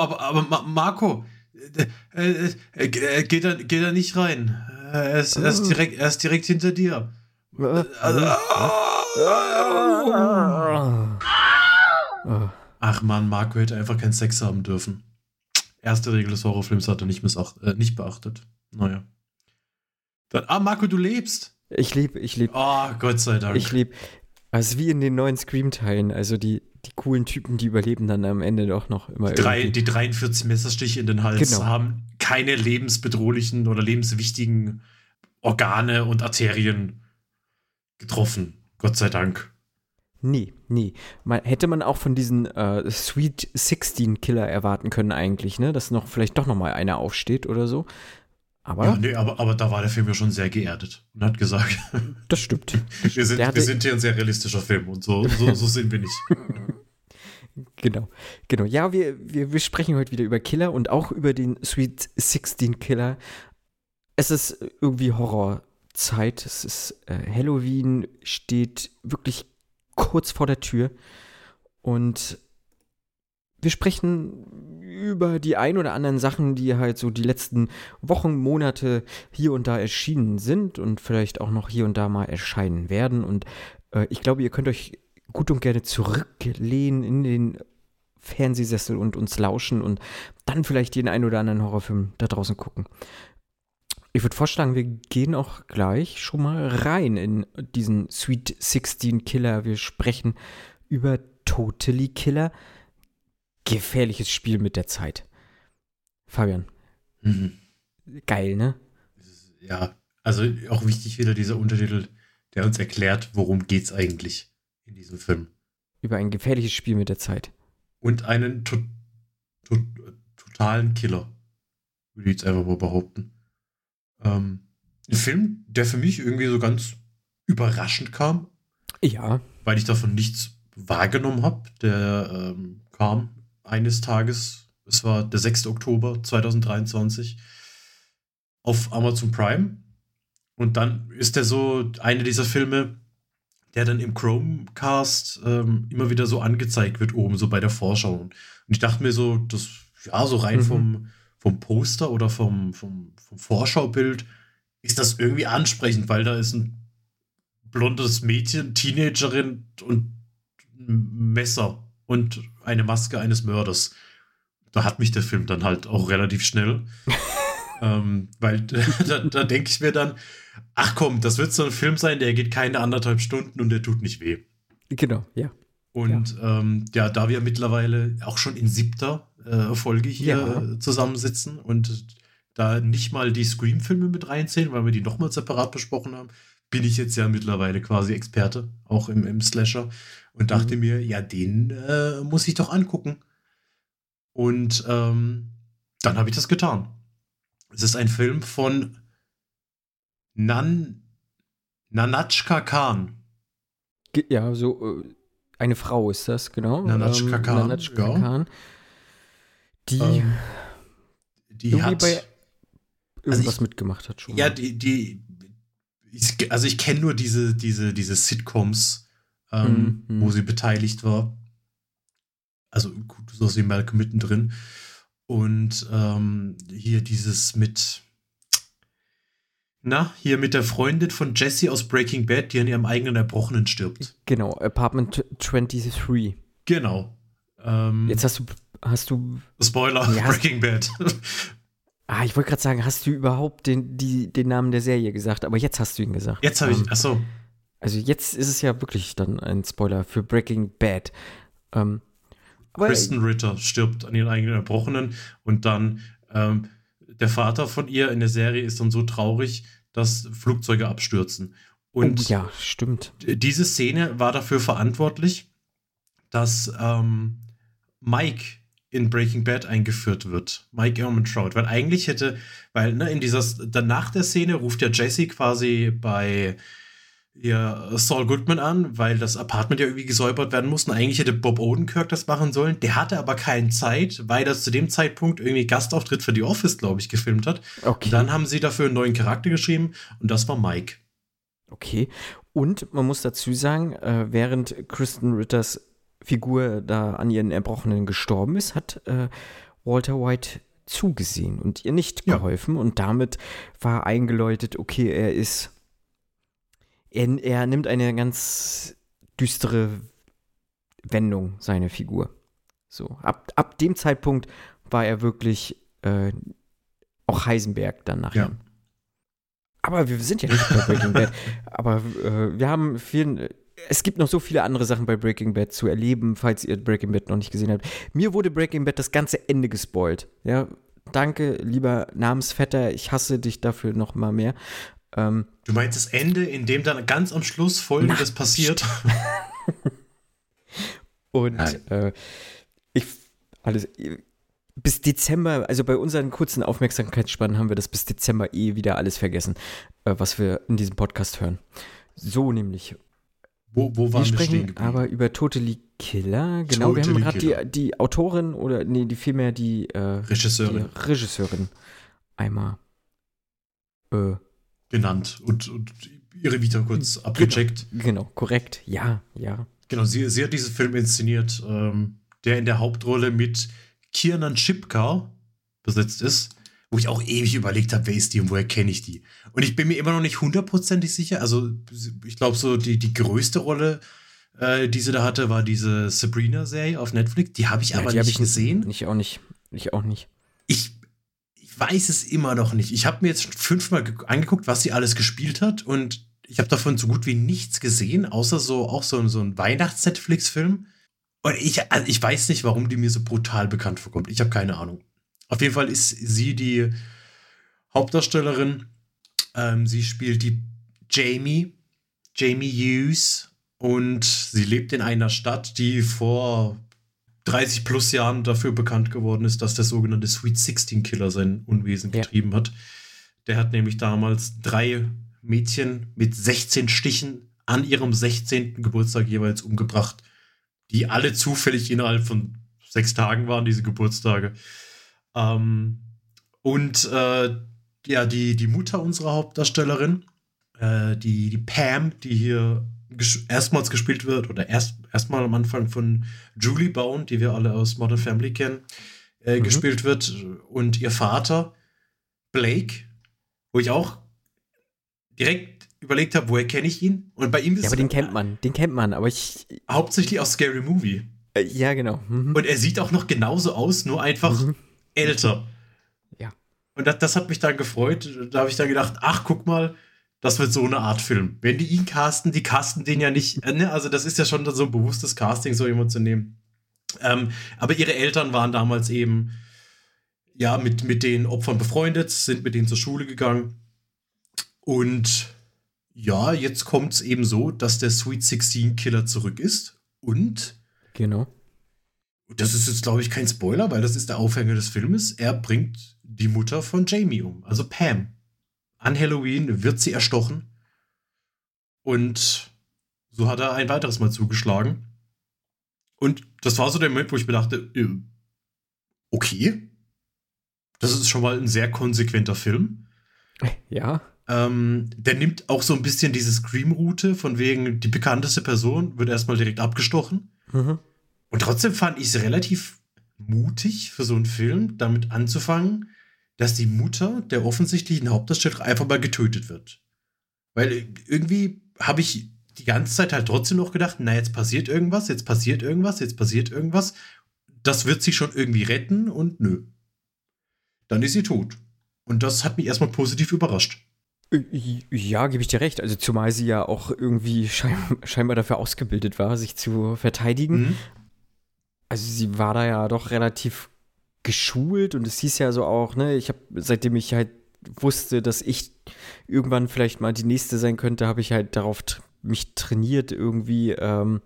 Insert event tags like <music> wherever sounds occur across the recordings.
Aber, aber Ma Marco, äh, äh, äh, geht, da, geht da nicht rein. Er ist, er ist, direkt, er ist direkt hinter dir. Ach man, Marco hätte einfach keinen Sex haben dürfen. Erste Regel des Horrorfilms hat er nicht, äh, nicht beachtet. Naja. Dann, ah, Marco, du lebst. Ich lebe, ich lebe. Oh, Gott sei Dank. Ich lebe. Also wie in den neuen Scream-Teilen. Also die, die coolen Typen, die überleben dann am Ende doch noch immer. Die, drei, die 43 Messerstiche in den Hals genau. haben keine lebensbedrohlichen oder lebenswichtigen Organe und Arterien getroffen. Gott sei Dank. Nee, nee. Man, hätte man auch von diesen äh, Sweet 16 Killer erwarten können eigentlich, ne? Dass noch vielleicht doch noch mal einer aufsteht oder so. Aber, ja, nee, aber, aber da war der Film ja schon sehr geerdet und hat gesagt. <laughs> Das stimmt. wir, sind, wir sind hier ein sehr realistischer Film und so, so, so sind wir nicht. <laughs> genau, genau. Ja, wir, wir, wir sprechen heute wieder über Killer und auch über den Sweet 16 Killer. Es ist irgendwie Horrorzeit. Es ist äh, Halloween, steht wirklich kurz vor der Tür. Und wir sprechen über die ein oder anderen Sachen, die halt so die letzten Wochen, Monate hier und da erschienen sind und vielleicht auch noch hier und da mal erscheinen werden. Und äh, ich glaube, ihr könnt euch gut und gerne zurücklehnen in den Fernsehsessel und uns lauschen und dann vielleicht den ein oder anderen Horrorfilm da draußen gucken. Ich würde vorschlagen, wir gehen auch gleich schon mal rein in diesen Sweet 16 Killer. Wir sprechen über Totally Killer gefährliches Spiel mit der Zeit. Fabian. Mhm. Geil, ne? Ja, also auch wichtig wieder dieser Untertitel, der uns erklärt, worum geht's eigentlich in diesem Film. Über ein gefährliches Spiel mit der Zeit. Und einen to to totalen Killer, würde ich jetzt einfach mal behaupten. Ähm, ein Film, der für mich irgendwie so ganz überraschend kam. Ja. Weil ich davon nichts wahrgenommen habe. Der ähm, kam eines Tages, es war der 6. Oktober 2023, auf Amazon Prime. Und dann ist der so eine dieser Filme, der dann im Chromecast ähm, immer wieder so angezeigt wird, oben, so bei der Vorschau. Und ich dachte mir so, das, ja, so rein mhm. vom, vom Poster oder vom, vom, vom Vorschaubild ist das irgendwie ansprechend, weil da ist ein blondes Mädchen, Teenagerin und ein Messer und eine Maske eines Mörders. Da hat mich der Film dann halt auch relativ schnell. <laughs> ähm, weil <laughs> da, da denke ich mir dann, ach komm, das wird so ein Film sein, der geht keine anderthalb Stunden und der tut nicht weh. Genau, ja. Und ja, ähm, ja da wir mittlerweile auch schon in siebter äh, Folge hier ja. äh, zusammensitzen und da nicht mal die Scream-Filme mit reinzählen, weil wir die nochmal separat besprochen haben, bin ich jetzt ja mittlerweile quasi Experte, auch im, im Slasher und dachte mhm. mir, ja, den äh, muss ich doch angucken. Und ähm, dann habe ich das getan. Es ist ein Film von Nan Nanatschka Khan. Ja, so äh, eine Frau ist das, genau. Nanatschka ähm, Khan. Nanatschka ja. Khan. Die, ähm, die hat bei irgendwas also ich, mitgemacht hat schon. Ja, die, die ich, also ich kenne nur diese, diese, diese Sitcoms, ähm, mhm. wo sie beteiligt war. Also gut, so wie Malcolm mittendrin. Und ähm, hier dieses mit, na, hier mit der Freundin von Jesse aus Breaking Bad, die an ihrem eigenen Erbrochenen stirbt. Genau, Apartment 23. Genau. Ähm, Jetzt hast du, hast du. Spoiler, ja, Breaking Bad. <laughs> Ah, ich wollte gerade sagen, hast du überhaupt den, die, den Namen der Serie gesagt? Aber jetzt hast du ihn gesagt. Jetzt habe ich, ähm, ach so. Also jetzt ist es ja wirklich dann ein Spoiler für Breaking Bad. Ähm, Kristen Ritter stirbt an ihren eigenen Erbrochenen und dann ähm, der Vater von ihr in der Serie ist dann so traurig, dass Flugzeuge abstürzen. Und oh, ja, stimmt. Diese Szene war dafür verantwortlich, dass ähm, Mike in Breaking Bad eingeführt wird. Mike Ehrmantraut. Weil eigentlich hätte, weil ne, in dieser, dann nach der Szene ruft ja Jesse quasi bei ja, Saul Goodman an, weil das Apartment ja irgendwie gesäubert werden muss. Und eigentlich hätte Bob Odenkirk das machen sollen. Der hatte aber keine Zeit, weil das zu dem Zeitpunkt irgendwie Gastauftritt für The Office, glaube ich, gefilmt hat. Okay. Dann haben sie dafür einen neuen Charakter geschrieben und das war Mike. Okay. Und man muss dazu sagen, äh, während Kristen Ritters Figur da an ihren Erbrochenen gestorben ist, hat äh, Walter White zugesehen und ihr nicht geholfen. Ja. Und damit war eingeläutet, okay, er ist. Er, er nimmt eine ganz düstere Wendung, seine Figur. So, ab, ab dem Zeitpunkt war er wirklich äh, auch Heisenberg dann nachher. Ja. Aber wir sind ja nicht bei Breaking Bad. <laughs> Aber äh, wir haben vielen. Es gibt noch so viele andere Sachen bei Breaking Bad zu erleben, falls ihr Breaking Bad noch nicht gesehen habt. Mir wurde Breaking Bad das ganze Ende gespoilt. Ja, danke, lieber Namensvetter. Ich hasse dich dafür noch mal mehr. Ähm, du meinst das Ende, in dem dann ganz am Schluss Folgendes passiert? <laughs> Und äh, ich alles bis Dezember, also bei unseren kurzen Aufmerksamkeitsspannen haben wir das bis Dezember eh wieder alles vergessen, äh, was wir in diesem Podcast hören. So nämlich. Wo, wo waren wir, wir sprechen aber über Totally Killer. Genau, totally wir haben gerade die, die Autorin oder nee, die vielmehr die, äh, Regisseurin. Die Regisseurin einmal äh, genannt und, und ihre Vita kurz genau, abgecheckt. Genau, korrekt. Ja, ja. Genau, sie, sie hat diesen Film inszeniert, ähm, der in der Hauptrolle mit Kiernan Shipka besetzt ist, wo ich auch ewig überlegt habe, wer ist die und woher kenne ich die. Und ich bin mir immer noch nicht hundertprozentig sicher. Also ich glaube, so die, die größte Rolle, äh, die sie da hatte, war diese Sabrina-Serie auf Netflix. Die habe ich ja, aber nicht ich gesehen. Ich auch nicht. Ich auch nicht. Ich, ich weiß es immer noch nicht. Ich habe mir jetzt fünfmal angeguckt, was sie alles gespielt hat und ich habe davon so gut wie nichts gesehen, außer so auch so, so ein Weihnachts-Netflix-Film. Und ich, also ich weiß nicht, warum die mir so brutal bekannt vorkommt. Ich habe keine Ahnung. Auf jeden Fall ist sie die Hauptdarstellerin. Ähm, sie spielt die Jamie, Jamie Hughes. Und sie lebt in einer Stadt, die vor 30 plus Jahren dafür bekannt geworden ist, dass der sogenannte Sweet 16 Killer sein Unwesen ja. getrieben hat. Der hat nämlich damals drei Mädchen mit 16 Stichen an ihrem 16. Geburtstag jeweils umgebracht die alle zufällig innerhalb von sechs Tagen waren, diese Geburtstage. Ähm, und äh, ja, die, die Mutter unserer Hauptdarstellerin, äh, die, die Pam, die hier ges erstmals gespielt wird, oder erst erstmal am Anfang von Julie Bone, die wir alle aus Modern Family kennen, äh, mhm. gespielt wird, und ihr Vater, Blake, wo ich auch direkt überlegt habe, woher kenne ich ihn? Und bei ihm ist Ja, aber den kennt man, den kennt man, aber ich. Hauptsächlich aus Scary Movie. Äh, ja, genau. Mhm. Und er sieht auch noch genauso aus, nur einfach mhm. älter. Ja. Und das, das, hat mich dann gefreut. Da habe ich dann gedacht, ach, guck mal, das wird so eine Art Film. Wenn die ihn casten, die casten den ja nicht. Äh, ne? Also, das ist ja schon so ein bewusstes Casting, so jemand zu nehmen. Ähm, aber ihre Eltern waren damals eben ja mit, mit den Opfern befreundet, sind mit denen zur Schule gegangen. Und ja, jetzt kommt es eben so, dass der Sweet 16 Killer zurück ist. Und. Genau. Das ist jetzt, glaube ich, kein Spoiler, weil das ist der Aufhänger des Filmes. Er bringt die Mutter von Jamie um, also Pam. An Halloween wird sie erstochen. Und so hat er ein weiteres Mal zugeschlagen. Und das war so der Moment, wo ich mir dachte, äh, okay, das ist schon mal ein sehr konsequenter Film. <laughs> Ja. Ähm, der nimmt auch so ein bisschen diese Scream-Route, von wegen, die bekannteste Person wird erstmal direkt abgestochen. Mhm. Und trotzdem fand ich es relativ mutig für so einen Film, damit anzufangen, dass die Mutter der offensichtlichen Hauptdarstellerin einfach mal getötet wird. Weil irgendwie habe ich die ganze Zeit halt trotzdem noch gedacht, na, jetzt passiert irgendwas, jetzt passiert irgendwas, jetzt passiert irgendwas. Das wird sie schon irgendwie retten und nö. Dann ist sie tot. Und das hat mich erstmal positiv überrascht. Ja, gebe ich dir recht. Also zumal sie ja auch irgendwie schein <laughs> scheinbar dafür ausgebildet war, sich zu verteidigen. Mhm. Also sie war da ja doch relativ geschult und es hieß ja so auch, ne, ich habe, seitdem ich halt wusste, dass ich irgendwann vielleicht mal die nächste sein könnte, habe ich halt darauf mich trainiert, irgendwie ähm,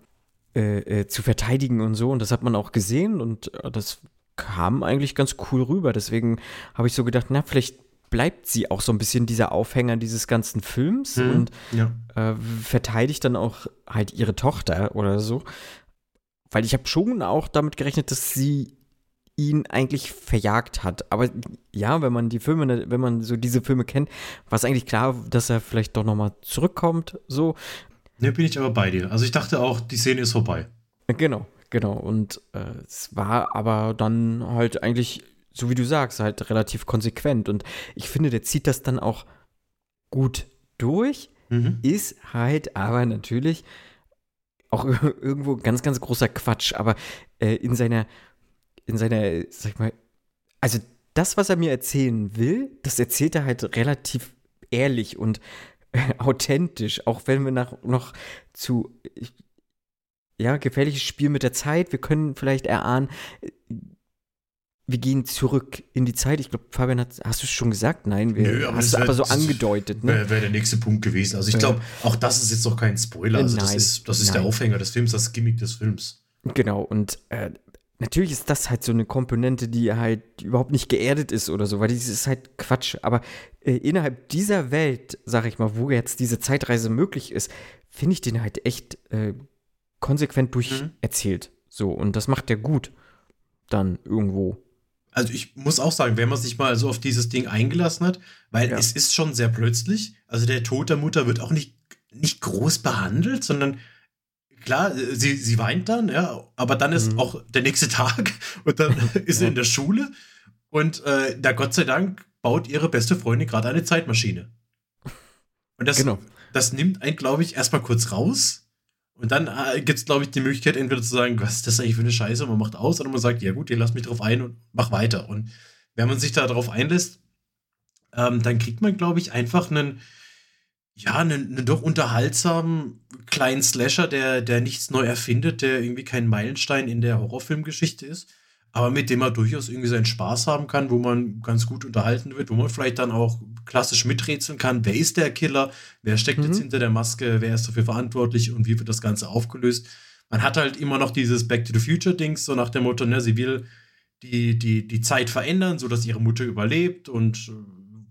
äh, äh, zu verteidigen und so. Und das hat man auch gesehen und äh, das kam eigentlich ganz cool rüber. Deswegen habe ich so gedacht, na, vielleicht bleibt sie auch so ein bisschen dieser Aufhänger dieses ganzen Films hm, und ja. äh, verteidigt dann auch halt ihre Tochter oder so. Weil ich habe schon auch damit gerechnet, dass sie ihn eigentlich verjagt hat. Aber ja, wenn man die Filme, wenn man so diese Filme kennt, war es eigentlich klar, dass er vielleicht doch nochmal zurückkommt. So. Ne, bin ich aber bei dir. Also ich dachte auch, die Szene ist vorbei. Genau, genau. Und äh, es war aber dann halt eigentlich so wie du sagst, halt relativ konsequent. Und ich finde, der zieht das dann auch gut durch, mhm. ist halt aber natürlich auch <laughs> irgendwo ganz, ganz großer Quatsch. Aber äh, in seiner, in seiner, sag ich mal, also das, was er mir erzählen will, das erzählt er halt relativ ehrlich und äh, authentisch, auch wenn wir nach, noch zu, ja, gefährliches Spiel mit der Zeit, wir können vielleicht erahnen, äh, wir gehen zurück in die Zeit. Ich glaube, Fabian, hat, hast du es schon gesagt? Nein, wir, Nö, aber hast du aber so angedeutet. Ne? Wäre wär der nächste Punkt gewesen. Also ich glaube, auch das ist jetzt noch kein Spoiler. Also nein, das ist, das ist der Aufhänger des Films, das Gimmick des Films. Genau, und äh, natürlich ist das halt so eine Komponente, die halt überhaupt nicht geerdet ist oder so, weil das ist halt Quatsch. Aber äh, innerhalb dieser Welt, sag ich mal, wo jetzt diese Zeitreise möglich ist, finde ich den halt echt äh, konsequent durcherzählt. Mhm. So, und das macht er gut. Dann irgendwo. Also ich muss auch sagen, wenn man sich mal so auf dieses Ding eingelassen hat, weil ja. es ist schon sehr plötzlich. Also der Tod der Mutter wird auch nicht, nicht groß behandelt, sondern klar, sie, sie weint dann, ja, aber dann ist mhm. auch der nächste <laughs> Tag und dann <laughs> ist sie in der Schule und äh, da Gott sei Dank baut ihre beste Freundin gerade eine Zeitmaschine. Und das, genau. das nimmt einen, glaube ich, erstmal kurz raus. Und dann äh, gibt es, glaube ich, die Möglichkeit, entweder zu sagen, was ist das eigentlich für eine Scheiße, man macht aus, oder man sagt, ja gut, ihr lasst mich drauf ein und mach weiter. Und wenn man sich da drauf einlässt, ähm, dann kriegt man, glaube ich, einfach einen, ja, einen, einen doch unterhaltsamen kleinen Slasher, der, der nichts neu erfindet, der irgendwie kein Meilenstein in der Horrorfilmgeschichte ist, aber mit dem man durchaus irgendwie seinen Spaß haben kann, wo man ganz gut unterhalten wird, wo man vielleicht dann auch klassisch miträtseln kann, wer ist der Killer, wer steckt mhm. jetzt hinter der Maske, wer ist dafür verantwortlich und wie wird das Ganze aufgelöst. Man hat halt immer noch dieses Back to the Future-Dings, so nach dem Motto, ne, sie will die, die, die Zeit verändern, sodass ihre Mutter überlebt und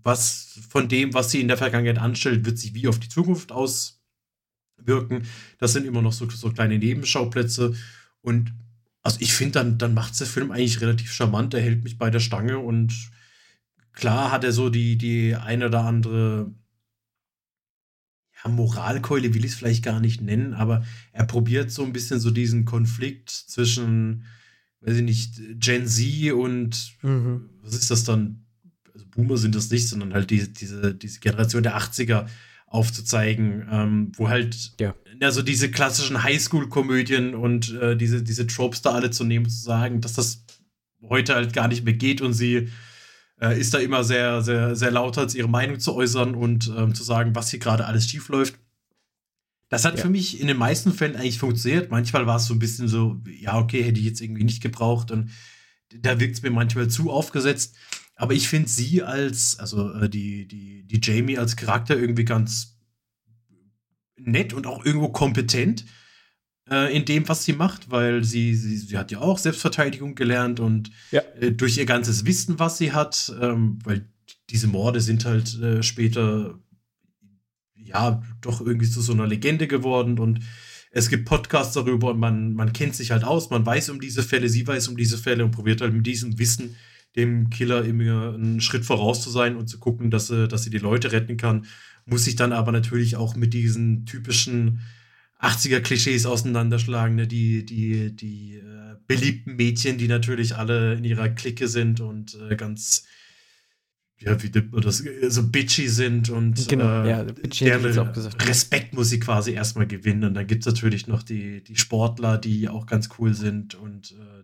was von dem, was sie in der Vergangenheit anstellt, wird sich wie auf die Zukunft auswirken. Das sind immer noch so, so kleine Nebenschauplätze. Und also ich finde, dann, dann macht der Film eigentlich relativ charmant. Er hält mich bei der Stange und klar hat er so die, die eine oder andere ja, Moralkeule, will ich es vielleicht gar nicht nennen, aber er probiert so ein bisschen so diesen Konflikt zwischen, weiß ich nicht, Gen Z und mhm. was ist das dann? Also Boomer sind das nicht, sondern halt die, diese, diese Generation der 80er aufzuzeigen, ähm, wo halt ja. also diese klassischen Highschool-Komödien und äh, diese, diese Tropes da alle zu nehmen, zu sagen, dass das heute halt gar nicht mehr geht und sie äh, ist da immer sehr, sehr, sehr laut, als ihre Meinung zu äußern und ähm, zu sagen, was hier gerade alles schief läuft. Das hat ja. für mich in den meisten Fällen eigentlich funktioniert. Manchmal war es so ein bisschen so, ja, okay, hätte ich jetzt irgendwie nicht gebraucht und da wirkt es mir manchmal zu aufgesetzt. Aber ich finde sie als, also äh, die, die, die Jamie als Charakter irgendwie ganz nett und auch irgendwo kompetent äh, in dem, was sie macht, weil sie, sie, sie hat ja auch Selbstverteidigung gelernt und ja. äh, durch ihr ganzes Wissen, was sie hat, ähm, weil diese Morde sind halt äh, später ja doch irgendwie zu so einer Legende geworden und es gibt Podcasts darüber und man, man kennt sich halt aus, man weiß um diese Fälle, sie weiß um diese Fälle und probiert halt mit diesem Wissen dem Killer immer einen Schritt voraus zu sein und zu gucken, dass sie, dass sie die Leute retten kann, muss sich dann aber natürlich auch mit diesen typischen 80er-Klischees auseinanderschlagen, ne? die, die, die äh, beliebten Mädchen, die natürlich alle in ihrer Clique sind und äh, ganz ja, wie das so bitchy sind und genau, äh, ja, deren Respekt muss sie quasi erstmal gewinnen. Und dann gibt es natürlich noch die, die Sportler, die auch ganz cool sind und äh,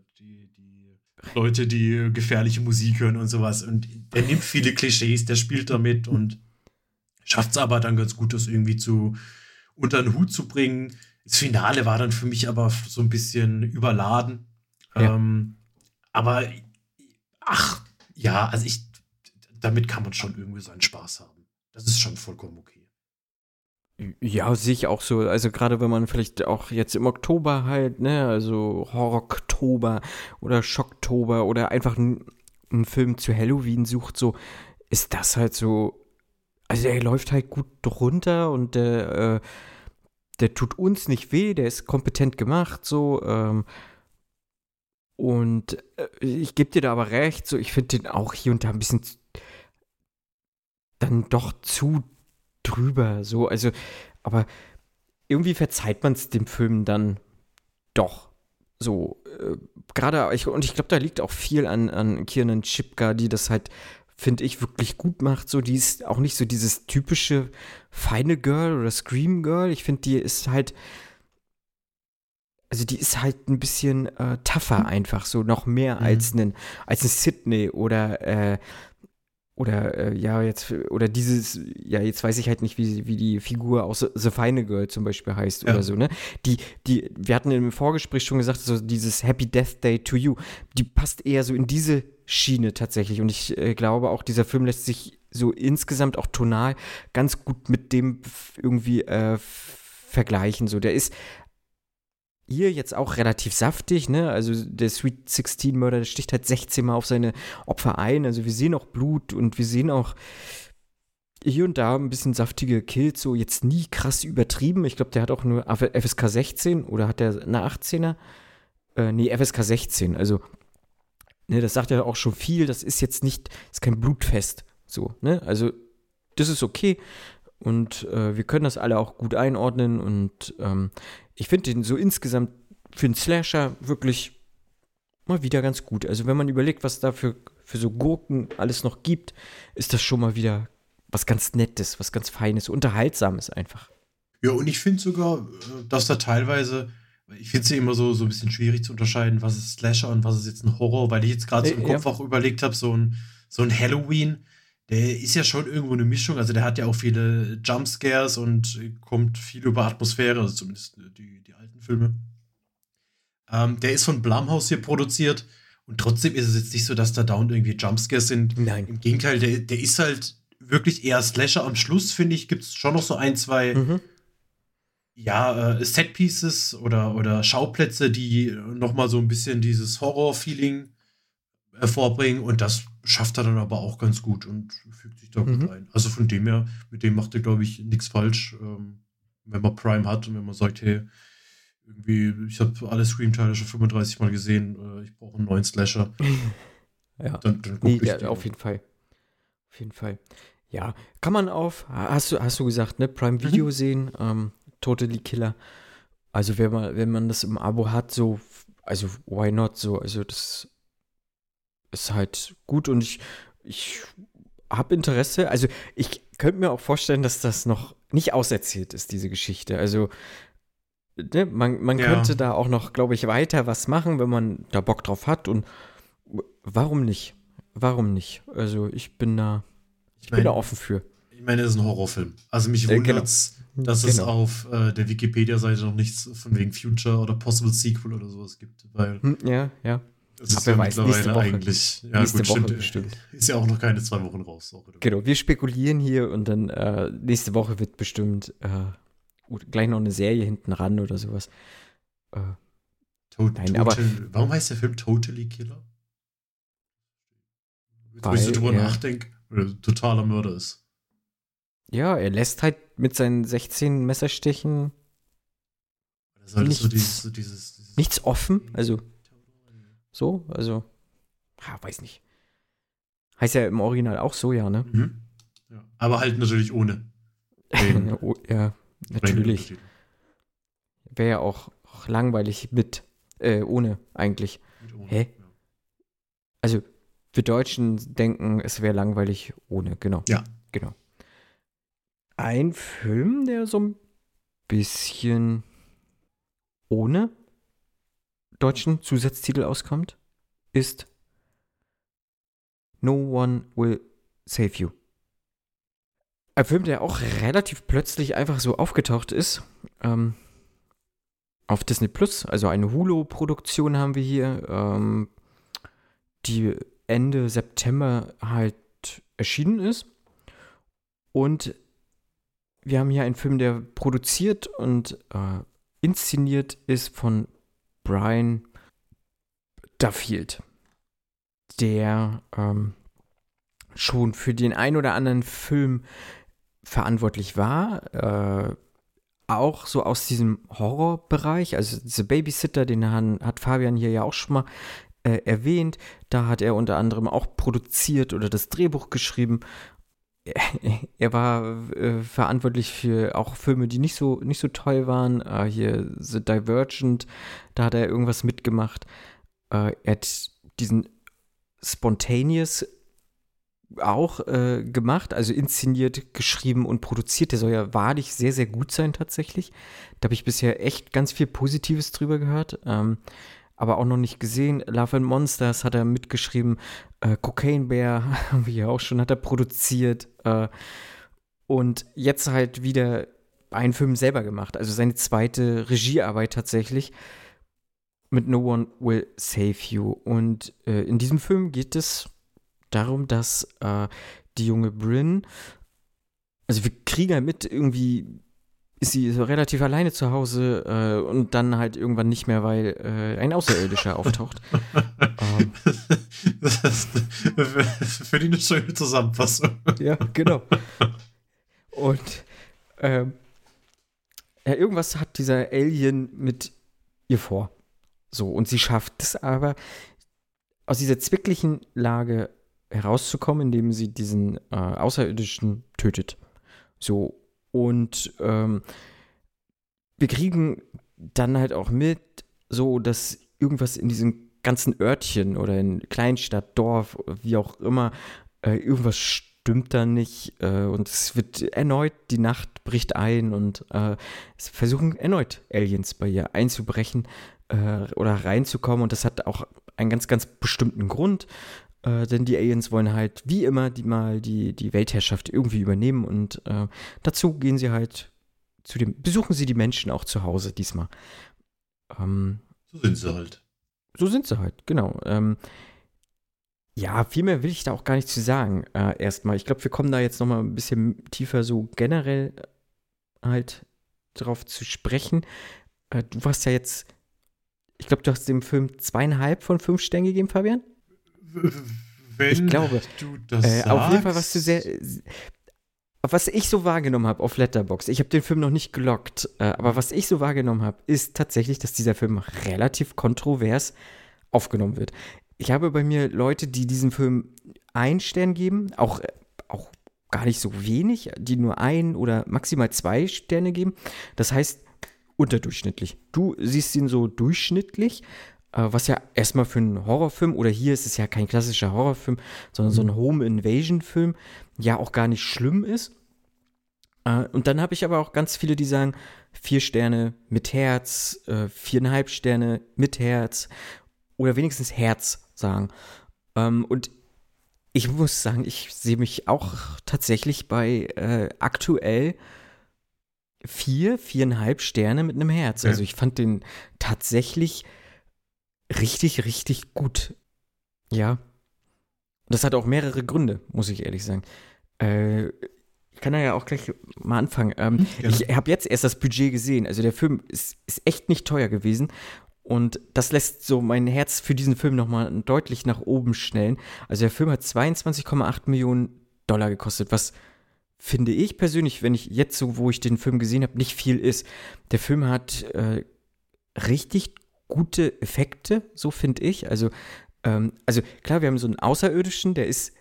Leute, die gefährliche Musik hören und sowas. Und der nimmt viele Klischees, der spielt damit und schafft es aber dann ganz gut, das irgendwie zu unter den Hut zu bringen. Das Finale war dann für mich aber so ein bisschen überladen. Ja. Ähm, aber ach, ja, also ich, damit kann man schon irgendwie seinen Spaß haben. Das ist schon vollkommen okay. Ja, sehe ich auch so. Also gerade wenn man vielleicht auch jetzt im Oktober halt, ne, also Horror-Oktober oder Schocktober oder einfach einen Film zu Halloween sucht, so ist das halt so. Also der läuft halt gut drunter und der, äh, der tut uns nicht weh, der ist kompetent gemacht, so. Ähm, und äh, ich gebe dir da aber recht, so ich finde den auch hier und da ein bisschen dann doch zu drüber, so, also, aber irgendwie verzeiht man es dem Film dann doch. So, äh, gerade, ich, und ich glaube, da liegt auch viel an, an Kiernan Chipka, die das halt, finde ich, wirklich gut macht. So, die ist auch nicht so dieses typische feine Girl oder Scream Girl. Ich finde, die ist halt, also die ist halt ein bisschen äh, tougher einfach, so noch mehr mhm. als ein als ein Sydney oder äh, oder äh, ja jetzt oder dieses ja jetzt weiß ich halt nicht wie, wie die Figur aus The Fine Girl zum Beispiel heißt ja. oder so ne? Die die wir hatten im Vorgespräch schon gesagt so dieses Happy Death Day to You die passt eher so in diese Schiene tatsächlich. Und ich äh, glaube auch dieser Film lässt sich so insgesamt auch tonal ganz gut mit dem irgendwie äh, vergleichen. So der ist hier jetzt auch relativ saftig, ne? Also der Sweet 16 Mörder sticht halt 16 Mal auf seine Opfer ein. Also wir sehen auch Blut und wir sehen auch hier und da ein bisschen saftige Kills, so jetzt nie krass übertrieben. Ich glaube, der hat auch nur FSK 16 oder hat der eine 18er? Äh, nee, FSK 16. Also, ne, das sagt ja auch schon viel. Das ist jetzt nicht, ist kein Blutfest. So, ne? Also, das ist okay. Und äh, wir können das alle auch gut einordnen. Und ähm, ich finde den so insgesamt für einen Slasher wirklich mal wieder ganz gut. Also wenn man überlegt, was da für, für so Gurken alles noch gibt, ist das schon mal wieder was ganz Nettes, was ganz Feines, Unterhaltsames einfach. Ja, und ich finde sogar, äh, dass da teilweise, ich finde es ja immer so, so ein bisschen schwierig zu unterscheiden, was ist Slasher und was ist jetzt ein Horror, weil ich jetzt gerade so im Kopf ja. auch überlegt habe, so ein, so ein Halloween, der ist ja schon irgendwo eine Mischung. Also der hat ja auch viele Jumpscares und kommt viel über Atmosphäre, also zumindest die, die alten Filme. Ähm, der ist von Blumhouse hier produziert und trotzdem ist es jetzt nicht so, dass da dauernd irgendwie Jumpscares sind. Nein. Im Gegenteil, der, der ist halt wirklich eher Slasher. Am Schluss, finde ich, gibt es schon noch so ein, zwei mhm. ja, äh, Setpieces oder, oder Schauplätze, die noch mal so ein bisschen dieses Horror-Feeling hervorbringen und das schafft er dann aber auch ganz gut und fügt sich da mhm. gut ein. Also von dem her, mit dem macht er, glaube ich, nichts falsch, ähm, wenn man Prime hat und wenn man sagt, hey, irgendwie, ich habe alle Scream-Teile schon 35 Mal gesehen, äh, ich brauche einen neuen Slasher. <laughs> ja, dann, dann nee, ja, auf jeden Fall. Auf jeden Fall. Ja, kann man auf, hast du, hast du gesagt, ne, Prime mhm. Video mhm. sehen, ähm, Totally Killer. Also wenn man, wenn man das im Abo hat, so, also why not so, also das ist halt gut und ich, ich habe Interesse. Also ich könnte mir auch vorstellen, dass das noch nicht auserzählt ist, diese Geschichte. Also ne, man, man ja. könnte da auch noch, glaube ich, weiter was machen, wenn man da Bock drauf hat. Und warum nicht? Warum nicht? Also ich bin da, ich, ich mein, bin da offen für. Ich meine, es ist ein Horrorfilm. Also mich äh, wundert es, genau. dass genau. es auf äh, der Wikipedia-Seite noch nichts von wegen Future oder Possible Sequel oder sowas gibt. Weil hm, ja, ja. Das ist ja mittlerweile eigentlich. Ja, nächste gut, Woche stimmt. bestimmt. Ist ja auch noch keine zwei Wochen raus. Genau, wir spekulieren hier und dann äh, nächste Woche wird bestimmt äh, gleich noch eine Serie hinten ran oder sowas. Äh, to nein, total, aber, warum heißt der Film Totally Killer? Jetzt, wo ich so drüber nachdenke, totaler Mörder ist. Ja, er lässt halt mit seinen 16 Messerstichen. Nichts, so dieses, so dieses, dieses nichts offen, also so, also, ja, weiß nicht. Heißt ja im Original auch so, ja, ne? Mhm. Ja. Aber halt natürlich ohne. <laughs> oh, ja, natürlich. Wäre ja auch, auch, langweilig mit, äh, ohne eigentlich. Mit ohne, Hä? Ja. Also, wir Deutschen denken, es wäre langweilig ohne, genau. Ja. Genau. Ein Film, der so ein bisschen ohne deutschen Zusatztitel auskommt, ist No One Will Save You. Ein Film, der auch relativ plötzlich einfach so aufgetaucht ist. Ähm, auf Disney Plus, also eine Hulu-Produktion haben wir hier, ähm, die Ende September halt erschienen ist. Und wir haben hier einen Film, der produziert und äh, inszeniert ist von Brian Duffield, der ähm, schon für den ein oder anderen Film verantwortlich war, äh, auch so aus diesem Horrorbereich, also The Babysitter, den hat Fabian hier ja auch schon mal äh, erwähnt, da hat er unter anderem auch produziert oder das Drehbuch geschrieben <laughs> er war äh, verantwortlich für auch Filme, die nicht so, nicht so toll waren. Äh, hier The Divergent, da hat er irgendwas mitgemacht. Äh, er hat diesen Spontaneous auch äh, gemacht, also inszeniert, geschrieben und produziert. Der soll ja wahrlich sehr, sehr gut sein tatsächlich. Da habe ich bisher echt ganz viel Positives drüber gehört. Ähm, aber auch noch nicht gesehen. Love and Monsters hat er mitgeschrieben. Äh, Cocaine Bear, <laughs> wie er auch schon, hat er produziert. Äh, und jetzt halt wieder einen Film selber gemacht. Also seine zweite Regiearbeit tatsächlich. Mit No One Will Save You. Und äh, in diesem Film geht es darum, dass äh, die junge Bryn, also wir kriegen halt mit, irgendwie ist sie so relativ alleine zu Hause äh, und dann halt irgendwann nicht mehr, weil äh, ein Außerirdischer auftaucht. <laughs> ähm, das ist <laughs> für die eine schöne Zusammenfassung. ja, genau. Und ähm, ja, irgendwas hat dieser Alien mit ihr vor. So, und sie schafft es aber, aus dieser zwicklichen Lage herauszukommen, indem sie diesen äh, Außerirdischen tötet. So, und ähm, wir kriegen dann halt auch mit, so dass irgendwas in diesem ganzen Örtchen oder in Kleinstadt, Dorf, wie auch immer, äh, irgendwas stimmt da nicht äh, und es wird erneut, die Nacht bricht ein und äh, es versuchen erneut Aliens bei ihr einzubrechen äh, oder reinzukommen und das hat auch einen ganz, ganz bestimmten Grund. Äh, denn die Aliens wollen halt wie immer die mal die, die Weltherrschaft irgendwie übernehmen und äh, dazu gehen sie halt zu dem, besuchen sie die Menschen auch zu Hause diesmal. Ähm, so sind sie halt. So sind sie halt, genau. Ähm, ja, viel mehr will ich da auch gar nicht zu sagen, äh, erstmal. Ich glaube, wir kommen da jetzt nochmal ein bisschen tiefer so generell äh, halt drauf zu sprechen. Äh, du warst ja jetzt, ich glaube, du hast dem Film zweieinhalb von fünf Sternen gegeben, Fabian? Wenn ich glaube, du das äh, auf jeden Fall, was du sehr, was ich so wahrgenommen habe auf Letterbox, ich habe den Film noch nicht gelockt, äh, aber was ich so wahrgenommen habe, ist tatsächlich, dass dieser Film relativ kontrovers aufgenommen wird. Ich habe bei mir Leute, die diesem Film einen Stern geben, auch, äh, auch gar nicht so wenig, die nur ein oder maximal zwei Sterne geben. Das heißt, unterdurchschnittlich. Du siehst ihn so durchschnittlich was ja erstmal für einen Horrorfilm, oder hier ist es ja kein klassischer Horrorfilm, sondern so ein mhm. Home Invasion-Film, ja auch gar nicht schlimm ist. Äh, und dann habe ich aber auch ganz viele, die sagen, vier Sterne mit Herz, äh, viereinhalb Sterne mit Herz oder wenigstens Herz sagen. Ähm, und ich muss sagen, ich sehe mich auch tatsächlich bei äh, aktuell vier, viereinhalb Sterne mit einem Herz. Also ich fand den tatsächlich richtig, richtig gut. Ja. Das hat auch mehrere Gründe, muss ich ehrlich sagen. Äh, ich kann ja auch gleich mal anfangen. Ähm, ja. Ich habe jetzt erst das Budget gesehen. Also der Film ist, ist echt nicht teuer gewesen. Und das lässt so mein Herz für diesen Film nochmal deutlich nach oben schnellen. Also der Film hat 22,8 Millionen Dollar gekostet, was finde ich persönlich, wenn ich jetzt so, wo ich den Film gesehen habe, nicht viel ist. Der Film hat äh, richtig gute Effekte, so finde ich. Also, ähm, also klar, wir haben so einen Außerirdischen, der ist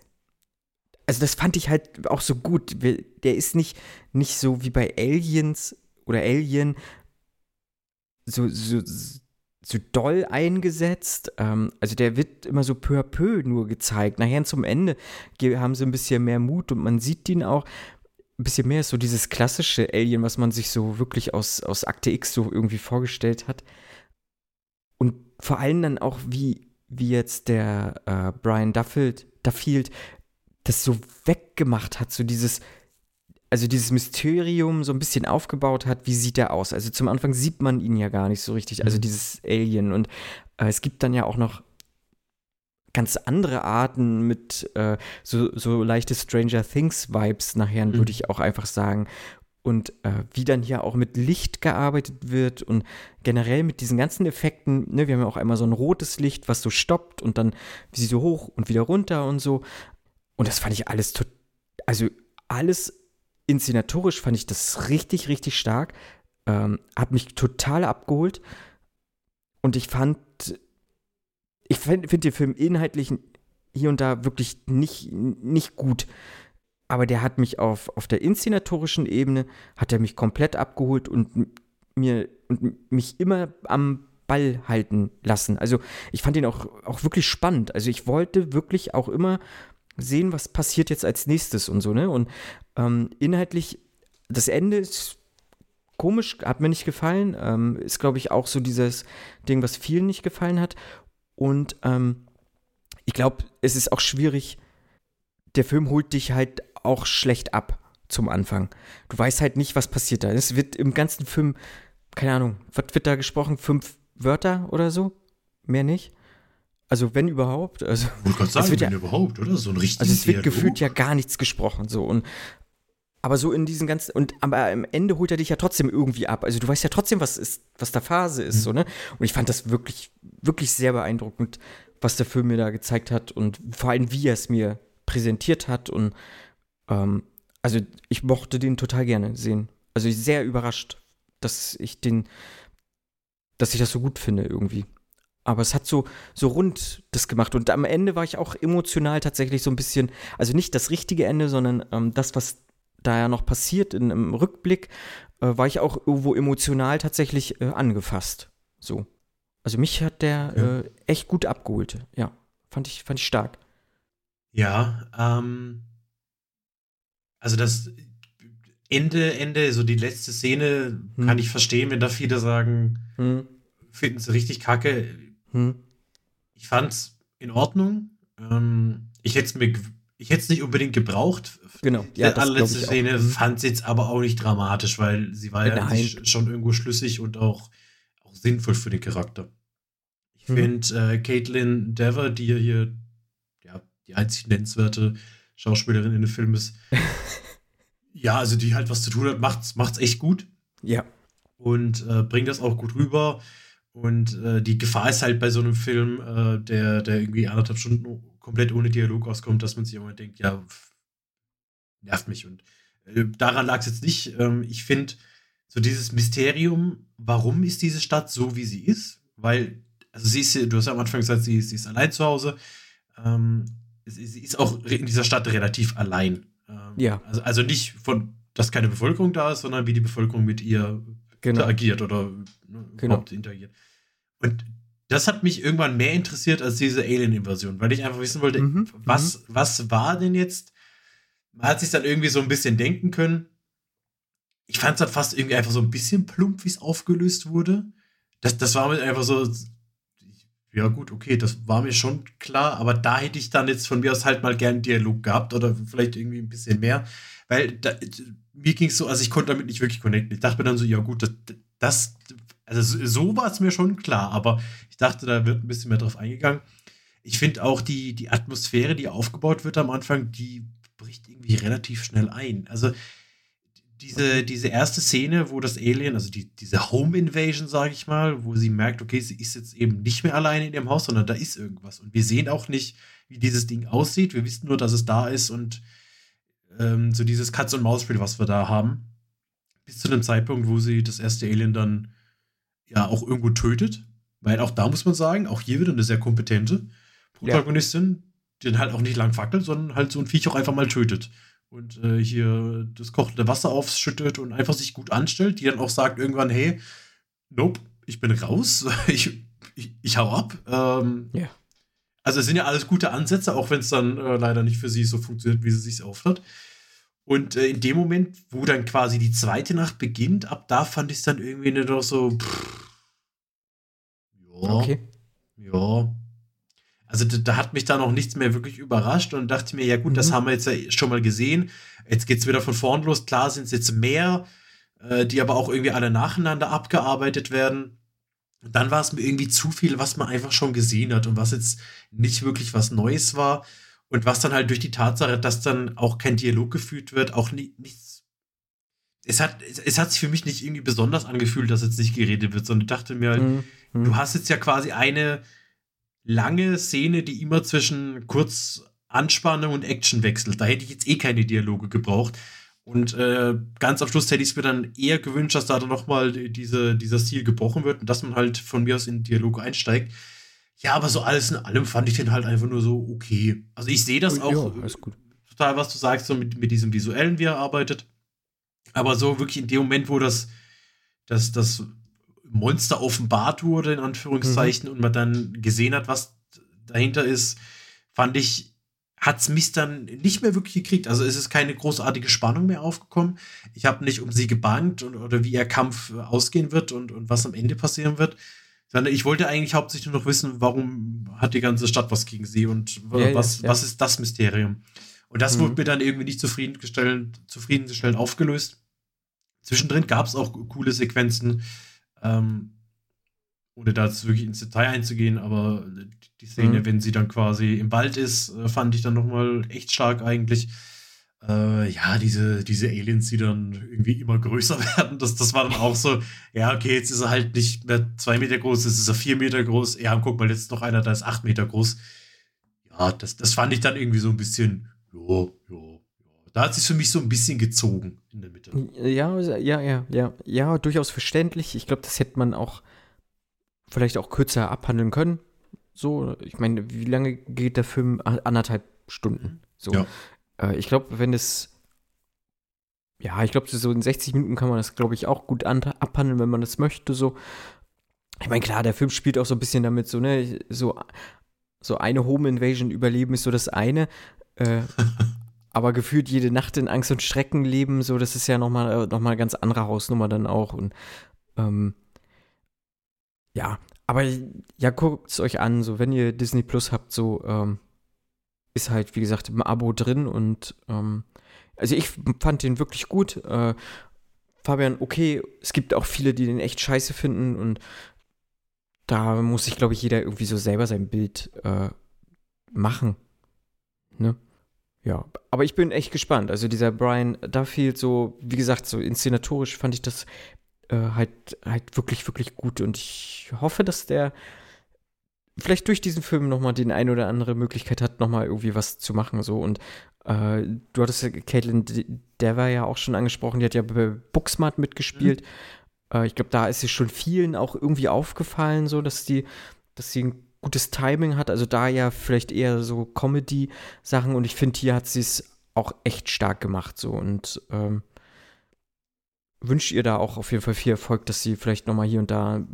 also das fand ich halt auch so gut. Der ist nicht, nicht so wie bei Aliens oder Alien so, so, so doll eingesetzt. Ähm, also der wird immer so peu à peu nur gezeigt. Nachher zum Ende haben sie ein bisschen mehr Mut und man sieht ihn auch ein bisschen mehr so dieses klassische Alien, was man sich so wirklich aus, aus Akte X so irgendwie vorgestellt hat. Vor allem dann auch, wie, wie jetzt der äh, Brian Duffield, Duffield das so weggemacht hat, so dieses, also dieses Mysterium so ein bisschen aufgebaut hat, wie sieht er aus? Also zum Anfang sieht man ihn ja gar nicht so richtig, also mhm. dieses Alien. Und äh, es gibt dann ja auch noch ganz andere Arten mit äh, so, so leichte Stranger Things Vibes nachher, mhm. würde ich auch einfach sagen und äh, wie dann hier auch mit Licht gearbeitet wird und generell mit diesen ganzen Effekten. Ne, wir haben ja auch einmal so ein rotes Licht, was so stoppt und dann wie sie so hoch und wieder runter und so. Und das fand ich alles, also alles inszenatorisch fand ich das richtig, richtig stark. Ähm, hat mich total abgeholt. Und ich fand, ich finde find den Film inhaltlich hier und da wirklich nicht, nicht gut. Aber der hat mich auf, auf der inszenatorischen Ebene, hat er mich komplett abgeholt und mir und mich immer am Ball halten lassen. Also ich fand ihn auch, auch wirklich spannend. Also ich wollte wirklich auch immer sehen, was passiert jetzt als nächstes und so, ne? Und ähm, inhaltlich, das Ende ist komisch, hat mir nicht gefallen. Ähm, ist, glaube ich, auch so dieses Ding, was vielen nicht gefallen hat. Und ähm, ich glaube, es ist auch schwierig, der Film holt dich halt auch schlecht ab zum Anfang. Du weißt halt nicht, was passiert da. Es wird im ganzen Film, keine Ahnung, was wird da gesprochen? Fünf Wörter oder so. Mehr nicht. Also wenn überhaupt. Also, ich wollte sagen, wenn ja, überhaupt, oder? So ein richtiges Also es wird Dialog. gefühlt ja gar nichts gesprochen. So. Und, aber so in diesen ganzen. Und aber am Ende holt er dich ja trotzdem irgendwie ab. Also du weißt ja trotzdem, was ist, was da Phase ist. Mhm. So, ne? Und ich fand das wirklich, wirklich sehr beeindruckend, was der Film mir da gezeigt hat und vor allem, wie er es mir präsentiert hat. Und ähm, also ich mochte den total gerne sehen. Also ich sehr überrascht, dass ich den dass ich das so gut finde irgendwie. Aber es hat so, so rund das gemacht. Und am Ende war ich auch emotional tatsächlich so ein bisschen, also nicht das richtige Ende, sondern ähm, das, was da ja noch passiert in, im Rückblick, äh, war ich auch irgendwo emotional tatsächlich äh, angefasst. So. Also mich hat der ja. äh, echt gut abgeholt. Ja, fand ich, fand ich stark. Ja, ähm, also das Ende, Ende, so die letzte Szene, hm. kann ich verstehen, wenn da viele sagen, hm. finden sie richtig kacke. Hm. Ich fand's in Ordnung. Ähm, ich hätte es mir, ich hätte es nicht unbedingt gebraucht. Genau. Ja, die allerletzte Szene hm. fand es jetzt aber auch nicht dramatisch, weil sie war ja schon irgendwo schlüssig und auch, auch sinnvoll für den Charakter. Ich hm. finde äh, Caitlin Dever, die ja hier ja, die einzig nennenswerte Schauspielerin in dem Film ist, <laughs> Ja, also die halt was zu tun hat, macht's, macht's echt gut. Ja. Und äh, bringt das auch gut rüber. Und äh, die Gefahr ist halt bei so einem Film, äh, der, der irgendwie anderthalb Stunden komplett ohne Dialog auskommt, dass man sich immer denkt, ja, nervt mich. Und äh, daran lag es jetzt nicht. Ähm, ich finde, so dieses Mysterium, warum ist diese Stadt so, wie sie ist? Weil, also sie ist, du hast ja am Anfang gesagt, sie, sie ist allein zu Hause. Ähm, sie, ist auch in dieser Stadt relativ allein. Ähm, ja. Also, also nicht von, dass keine Bevölkerung da ist, sondern wie die Bevölkerung mit ihr genau. interagiert oder ne, genau. überhaupt interagiert. Und das hat mich irgendwann mehr interessiert als diese Alien-Invasion, weil ich einfach wissen wollte, mhm. was, mhm. was war denn jetzt? Man hat sich dann irgendwie so ein bisschen denken können. Ich fand es dann fast irgendwie einfach so ein bisschen plump, wie es aufgelöst wurde. Das, das war mir einfach so, ja, gut, okay, das war mir schon klar, aber da hätte ich dann jetzt von mir aus halt mal gern Dialog gehabt oder vielleicht irgendwie ein bisschen mehr, weil da, mir ging es so, also ich konnte damit nicht wirklich connecten. Ich dachte mir dann so, ja, gut, das, das also so war es mir schon klar, aber ich dachte, da wird ein bisschen mehr drauf eingegangen. Ich finde auch die, die Atmosphäre, die aufgebaut wird am Anfang, die bricht irgendwie relativ schnell ein. Also diese, diese erste Szene, wo das Alien, also die, diese Home Invasion, sage ich mal, wo sie merkt, okay, sie ist jetzt eben nicht mehr alleine in ihrem Haus, sondern da ist irgendwas. Und wir sehen auch nicht, wie dieses Ding aussieht. Wir wissen nur, dass es da ist und ähm, so dieses Katz-und-Maus-Spiel, was wir da haben. Bis zu dem Zeitpunkt, wo sie das erste Alien dann ja auch irgendwo tötet. Weil auch da muss man sagen, auch hier wieder eine sehr kompetente Protagonistin, ja. die dann halt auch nicht lang fackelt, sondern halt so ein Viech auch einfach mal tötet und äh, hier das kochende Wasser aufschüttet und einfach sich gut anstellt, die dann auch sagt irgendwann, hey, nope, ich bin raus, <laughs> ich, ich, ich hau ab. Ähm, ja. Also es sind ja alles gute Ansätze, auch wenn es dann äh, leider nicht für sie so funktioniert, wie sie sich aufhat. Und äh, in dem Moment, wo dann quasi die zweite Nacht beginnt, ab da fand ich es dann irgendwie nur noch so, pff, ja, okay. ja, also da, da, hat mich da noch nichts mehr wirklich überrascht und dachte mir, ja gut, mhm. das haben wir jetzt ja schon mal gesehen. Jetzt geht es wieder von vorn los. Klar sind es jetzt mehr, äh, die aber auch irgendwie alle nacheinander abgearbeitet werden. dann war es mir irgendwie zu viel, was man einfach schon gesehen hat und was jetzt nicht wirklich was Neues war. Und was dann halt durch die Tatsache, dass dann auch kein Dialog geführt wird, auch nie, nichts. Es hat, es hat sich für mich nicht irgendwie besonders angefühlt, dass jetzt nicht geredet wird, sondern ich dachte mir halt, mhm. du hast jetzt ja quasi eine, lange Szene, die immer zwischen kurz Anspannung und Action wechselt. Da hätte ich jetzt eh keine Dialoge gebraucht. Und äh, ganz am Schluss hätte ich es mir dann eher gewünscht, dass da dann nochmal diese, dieser Stil gebrochen wird und dass man halt von mir aus in den Dialog einsteigt. Ja, aber so alles in allem fand ich den halt einfach nur so okay. Also ich sehe das auch. Ja, gut. total, was du sagst, so mit, mit diesem Visuellen, wie er arbeitet. Aber so wirklich in dem Moment, wo das, das, das Monster offenbart wurde, in Anführungszeichen, mhm. und man dann gesehen hat, was dahinter ist, fand ich, hat es mich dann nicht mehr wirklich gekriegt. Also es ist keine großartige Spannung mehr aufgekommen. Ich habe nicht um sie gebangt und, oder wie ihr Kampf ausgehen wird und, und was am Ende passieren wird. Sondern ich wollte eigentlich hauptsächlich nur noch wissen, warum hat die ganze Stadt was gegen sie und ja, was, ja, was ist das Mysterium. Und das mhm. wurde mir dann irgendwie nicht zufriedenstellend, zufriedenstellend aufgelöst. Zwischendrin gab es auch coole Sequenzen, ähm, ohne da jetzt wirklich ins Detail einzugehen, aber die Szene, mhm. wenn sie dann quasi im Wald ist, äh, fand ich dann nochmal echt stark eigentlich. Äh, ja, diese, diese Aliens, die dann irgendwie immer größer <laughs> werden, das, das war dann auch so, ja, okay, jetzt ist er halt nicht mehr zwei Meter groß, jetzt ist er vier Meter groß. Ja, guck mal, jetzt ist noch einer, der ist acht Meter groß. Ja, das, das fand ich dann irgendwie so ein bisschen, jo, jo, da hat sich für mich so ein bisschen gezogen in der Mitte. Ja, ja, ja, ja, ja, durchaus verständlich. Ich glaube, das hätte man auch vielleicht auch kürzer abhandeln können. So, ich meine, wie lange geht der Film? Anderthalb Stunden. So. Ja. Äh, ich glaube, wenn es ja, ich glaube, so in 60 Minuten kann man das, glaube ich, auch gut abhandeln, wenn man das möchte. So. Ich meine, klar, der Film spielt auch so ein bisschen damit, so, ne, so, so eine Home Invasion überleben ist so das eine. Äh, <laughs> aber gefühlt jede Nacht in Angst und Schrecken leben, so, das ist ja nochmal noch mal eine ganz andere Hausnummer dann auch. Und ähm, ja, aber ja, guckt es euch an, so wenn ihr Disney Plus habt, so ähm, ist halt, wie gesagt, im Abo drin und ähm, also ich fand den wirklich gut. Äh, Fabian, okay, es gibt auch viele, die den echt scheiße finden und da muss sich, glaube ich, jeder irgendwie so selber sein Bild äh, machen. Ne? Ja, aber ich bin echt gespannt. Also dieser Brian Duffield, so, wie gesagt, so inszenatorisch fand ich das äh, halt, halt wirklich, wirklich gut. Und ich hoffe, dass der vielleicht durch diesen Film nochmal die eine oder andere Möglichkeit hat, nochmal irgendwie was zu machen. So. Und äh, du hattest ja Caitlin der war ja auch schon angesprochen, die hat ja bei Booksmart mitgespielt. Mhm. Äh, ich glaube, da ist sie schon vielen auch irgendwie aufgefallen, so, dass die, dass sie ein gutes Timing hat. Also da ja vielleicht eher so Comedy-Sachen und ich finde, hier hat sie es auch echt stark gemacht. So und ähm, wünsche ihr da auch auf jeden Fall viel Erfolg, dass sie vielleicht nochmal hier und da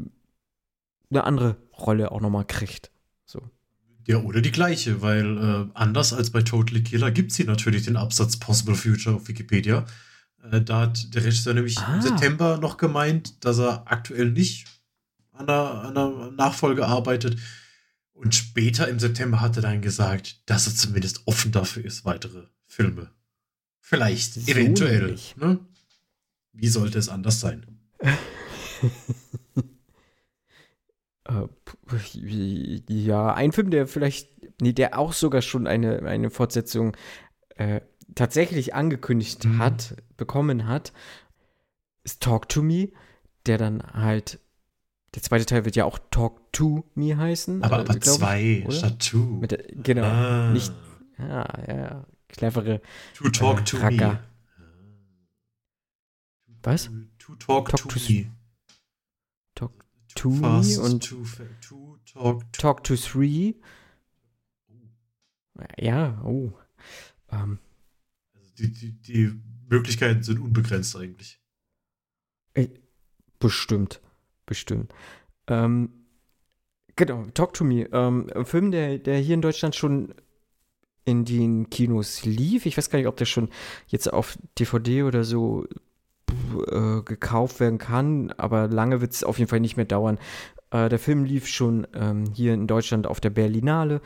eine andere Rolle auch nochmal kriegt. So. Ja, oder die gleiche, weil äh, anders als bei Totally Killer gibt es hier natürlich den Absatz Possible Future auf Wikipedia. Äh, da hat der Regisseur nämlich ah. im September noch gemeint, dass er aktuell nicht an einer, an einer Nachfolge arbeitet. Und später im September hat er dann gesagt, dass er zumindest offen dafür ist, weitere Filme. Vielleicht, so eventuell. Ne? Wie sollte es anders sein? <laughs> Äh, ja, ein Film, der vielleicht, nee, der auch sogar schon eine, eine Fortsetzung äh, tatsächlich angekündigt mhm. hat, bekommen hat, ist Talk to Me, der dann halt, der zweite Teil wird ja auch Talk to Me heißen. Aber, äh, aber zwei ich, statt two. Mit, genau, ah. nicht, ja, ja, clevere To Talk äh, to Racker. Me. Was? To talk, talk to, to me. Talk to me und to, to talk, to talk to three. Ja, oh. Ähm. Also die, die, die Möglichkeiten sind unbegrenzt eigentlich. Äh, bestimmt. Bestimmt. Ähm, genau, Talk to Me. Ähm, ein Film, der, der hier in Deutschland schon in den Kinos lief. Ich weiß gar nicht, ob der schon jetzt auf DVD oder so äh, gekauft werden kann, aber lange wird es auf jeden Fall nicht mehr dauern. Äh, der Film lief schon ähm, hier in Deutschland auf der Berlinale,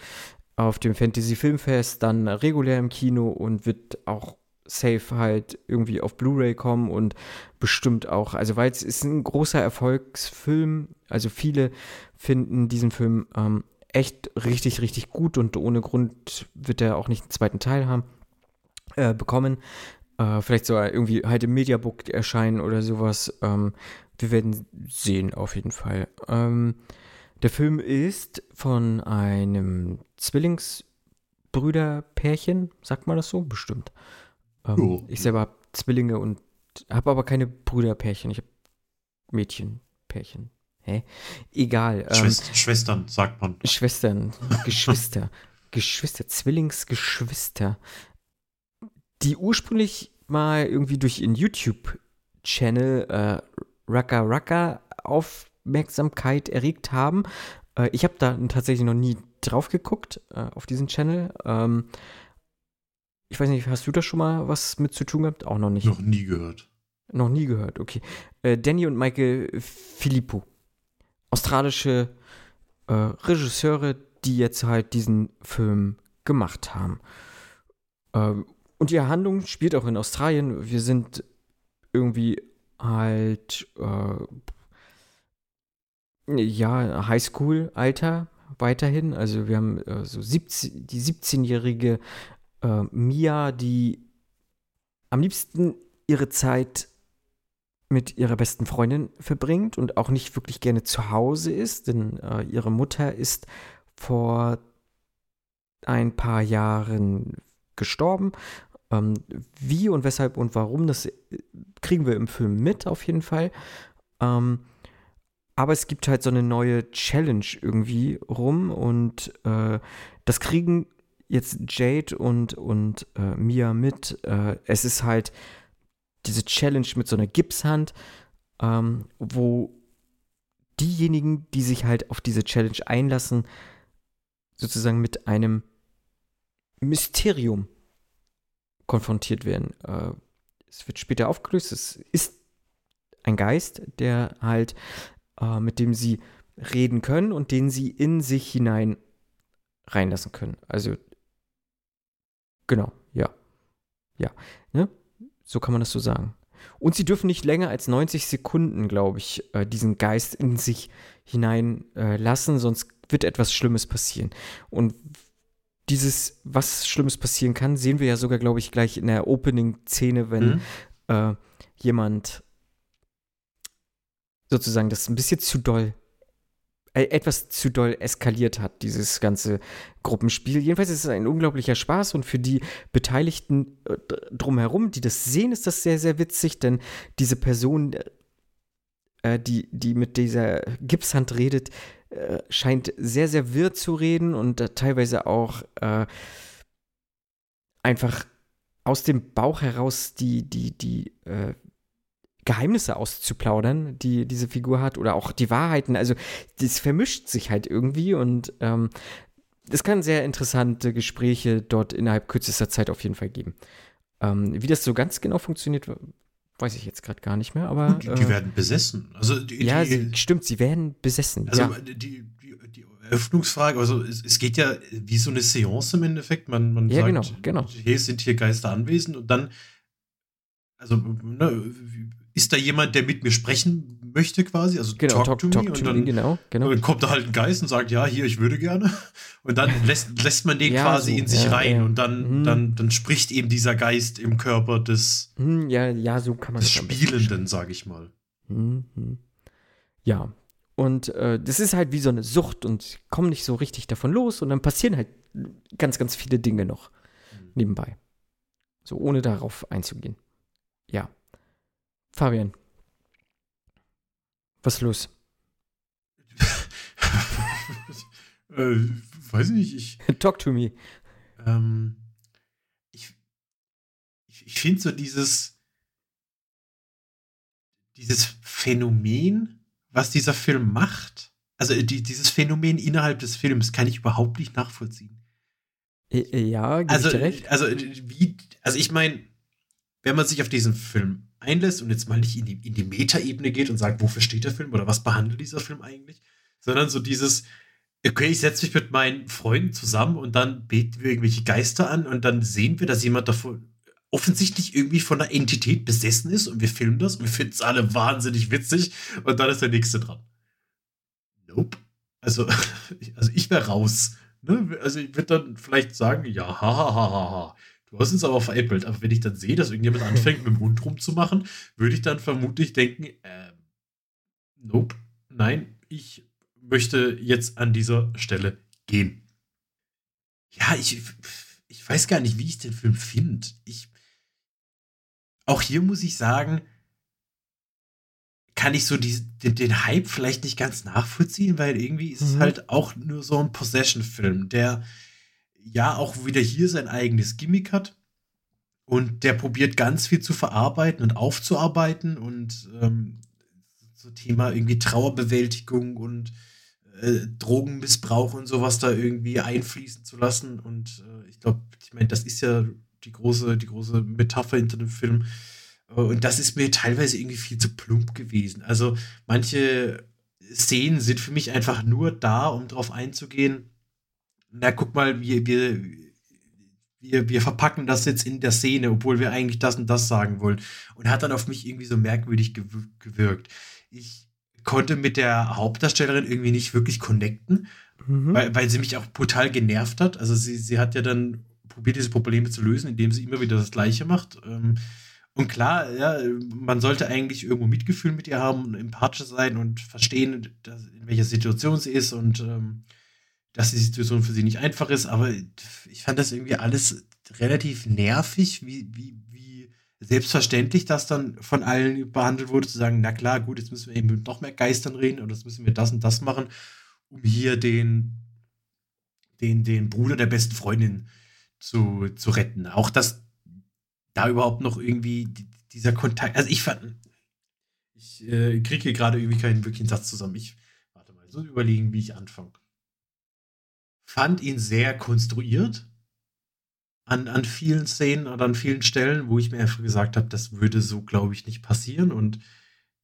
auf dem Fantasy Filmfest, dann regulär im Kino und wird auch safe halt irgendwie auf Blu-ray kommen und bestimmt auch, also weil es ist ein großer Erfolgsfilm, also viele finden diesen Film ähm, echt richtig, richtig gut und ohne Grund wird er auch nicht einen zweiten Teil haben, äh, bekommen äh, vielleicht sogar irgendwie halt im Mediabook erscheinen oder sowas. Ähm, wir werden sehen, auf jeden Fall. Ähm, der Film ist von einem Zwillingsbrüderpärchen, sagt man das so? Bestimmt. Ähm, oh. Ich selber habe Zwillinge und habe aber keine Brüderpärchen. Ich habe Mädchenpärchen. Hä? Egal. Ähm, Schwester, Schwestern, sagt man. Schwestern, Geschwister. <laughs> Geschwister, Zwillingsgeschwister. die ursprünglich mal irgendwie durch ihren YouTube-Channel äh, Raka Raka Aufmerksamkeit erregt haben. Äh, ich habe da tatsächlich noch nie drauf geguckt, äh, auf diesen Channel. Ähm, ich weiß nicht, hast du da schon mal was mit zu tun gehabt? Auch noch nicht. Noch nie gehört. Noch nie gehört, okay. Äh, Danny und Michael Filippo. Australische äh, Regisseure, die jetzt halt diesen Film gemacht haben. Ähm, und die Handlung spielt auch in Australien. Wir sind irgendwie halt, äh, ja, Highschool-Alter weiterhin. Also wir haben äh, so 17, die 17-jährige äh, Mia, die am liebsten ihre Zeit mit ihrer besten Freundin verbringt und auch nicht wirklich gerne zu Hause ist, denn äh, ihre Mutter ist vor ein paar Jahren gestorben. Ähm, wie und weshalb und warum, das äh, kriegen wir im Film mit, auf jeden Fall. Ähm, aber es gibt halt so eine neue Challenge irgendwie rum und äh, das kriegen jetzt Jade und, und äh, Mia mit. Äh, es ist halt diese Challenge mit so einer Gipshand, ähm, wo diejenigen, die sich halt auf diese Challenge einlassen, sozusagen mit einem Mysterium konfrontiert werden. Äh, es wird später aufgelöst. Es ist ein Geist, der halt, äh, mit dem sie reden können und den sie in sich hinein reinlassen können. Also, genau, ja. Ja, ne? So kann man das so sagen. Und sie dürfen nicht länger als 90 Sekunden, glaube ich, äh, diesen Geist in sich hineinlassen, äh, sonst wird etwas Schlimmes passieren. Und dieses, was Schlimmes passieren kann, sehen wir ja sogar, glaube ich, gleich in der Opening-Szene, wenn mhm. äh, jemand sozusagen das ein bisschen zu doll, etwas zu doll eskaliert hat, dieses ganze Gruppenspiel. Jedenfalls ist es ein unglaublicher Spaß und für die Beteiligten äh, drumherum, die das sehen, ist das sehr, sehr witzig, denn diese Person, äh, die, die mit dieser Gipshand redet, äh, scheint sehr, sehr wirr zu reden und äh, teilweise auch äh, einfach aus dem Bauch heraus die, die, die äh, Geheimnisse auszuplaudern, die diese Figur hat, oder auch die Wahrheiten. Also, das vermischt sich halt irgendwie und ähm, es kann sehr interessante Gespräche dort innerhalb kürzester Zeit auf jeden Fall geben. Ähm, wie das so ganz genau funktioniert, weiß ich jetzt gerade gar nicht mehr, aber. Die, die äh, werden besessen. Also die, ja, die, stimmt, sie werden besessen. Also ja. die, Eröffnungsfrage, also es, es, geht ja wie so eine Seance im Endeffekt. Man, man ja, sagt, genau, genau. hier sind hier Geister anwesend und dann, also ne, ist da jemand, der mit mir sprechen möchte quasi, also genau, talk, talk, to talk me, und dann, genau, genau. dann, kommt da halt ein Geist und sagt, ja, hier, ich würde gerne. Und dann lässt, lässt man den ja, quasi so, in sich ja, rein ja. und dann, mhm. dann, dann spricht eben dieser Geist im Körper des, mhm, ja, ja, so kann man des Spielenden, sage ich mal. Mhm. Ja, und äh, das ist halt wie so eine Sucht und kommen nicht so richtig davon los und dann passieren halt ganz, ganz viele Dinge noch mhm. nebenbei. So, ohne darauf einzugehen. Ja. Fabian, was ist los? <laughs> äh, weiß ich nicht. Ich, <laughs> Talk to me. Ähm, ich ich, ich finde so dieses, dieses Phänomen, was dieser Film macht, also die, dieses Phänomen innerhalb des Films kann ich überhaupt nicht nachvollziehen. Ja, also, ich dir recht. Also, wie, also ich meine, wenn man sich auf diesen Film einlässt und jetzt mal nicht in die, in die Metaebene geht und sagt, wofür steht der Film oder was behandelt dieser Film eigentlich, sondern so dieses, okay, ich setze mich mit meinen Freunden zusammen und dann beten wir irgendwelche Geister an und dann sehen wir, dass jemand davon offensichtlich irgendwie von einer Entität besessen ist und wir filmen das und wir finden es alle wahnsinnig witzig und dann ist der nächste dran. Nope. Also, <laughs> also ich wäre raus. Ne? Also ich würde dann vielleicht sagen, ja, hahaha. Ha, ha, ha. Du hast uns aber veräppelt. Aber wenn ich dann sehe, dass irgendjemand anfängt, mit dem Mund rumzumachen, würde ich dann vermutlich denken, äh, nope, nein, ich möchte jetzt an dieser Stelle gehen. Ja, ich, ich weiß gar nicht, wie ich den Film finde. Ich, auch hier muss ich sagen, kann ich so die, den, den, Hype vielleicht nicht ganz nachvollziehen, weil irgendwie ist mhm. es halt auch nur so ein Possession-Film, der ja auch wieder hier sein eigenes Gimmick hat Und der probiert ganz viel zu verarbeiten und aufzuarbeiten und ähm, so Thema irgendwie Trauerbewältigung und äh, Drogenmissbrauch und sowas da irgendwie einfließen zu lassen. Und äh, ich glaube, ich meine, das ist ja die große, die große Metapher hinter dem Film. Äh, und das ist mir teilweise irgendwie viel zu plump gewesen. Also manche Szenen sind für mich einfach nur da, um darauf einzugehen. Na, guck mal, wir, wir, wir, wir verpacken das jetzt in der Szene, obwohl wir eigentlich das und das sagen wollen. Und hat dann auf mich irgendwie so merkwürdig gewirkt. Ich konnte mit der Hauptdarstellerin irgendwie nicht wirklich connecten, mhm. weil, weil sie mich auch brutal genervt hat. Also sie, sie hat ja dann probiert, diese Probleme zu lösen, indem sie immer wieder das Gleiche macht. Ähm, und klar, ja, man sollte eigentlich irgendwo Mitgefühl mit ihr haben und empathisch sein und verstehen, dass, in welcher Situation sie ist und ähm, dass die Situation für sie nicht einfach ist. Aber ich fand das irgendwie alles relativ nervig, wie, wie, wie selbstverständlich das dann von allen behandelt wurde, zu sagen, na klar, gut, jetzt müssen wir eben mit noch mehr Geistern reden oder jetzt müssen wir das und das machen, um hier den, den, den Bruder der besten Freundin zu, zu retten. Auch das da überhaupt noch irgendwie dieser Kontakt. Also ich fand, ich äh, kriege hier gerade irgendwie keinen wirklichen Satz zusammen. Ich warte mal, so überlegen, wie ich anfange. Fand ihn sehr konstruiert an, an vielen Szenen oder an vielen Stellen, wo ich mir einfach gesagt habe, das würde so, glaube ich, nicht passieren und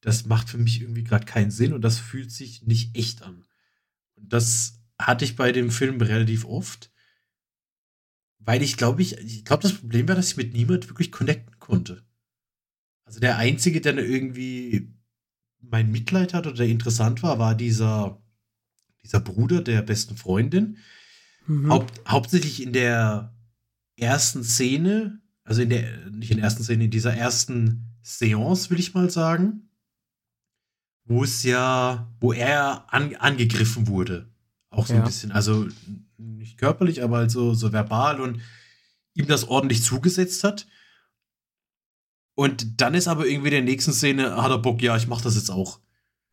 das macht für mich irgendwie gerade keinen Sinn und das fühlt sich nicht echt an. Und das hatte ich bei dem Film relativ oft. Weil ich glaube, ich, ich glaube, das Problem war, dass ich mit niemand wirklich connecten konnte. Also der Einzige, der irgendwie mein Mitleid hat oder der interessant war, war dieser, dieser Bruder der besten Freundin. Mhm. Haupt, hauptsächlich in der ersten Szene, also in der, nicht in der ersten Szene, in dieser ersten Seance, will ich mal sagen, wo es ja, wo er an, angegriffen wurde. Auch so ja. ein bisschen. Also nicht körperlich, aber halt so, so verbal und ihm das ordentlich zugesetzt hat. Und dann ist aber irgendwie in der nächsten Szene, hat er Bock, ja, ich mach das jetzt auch.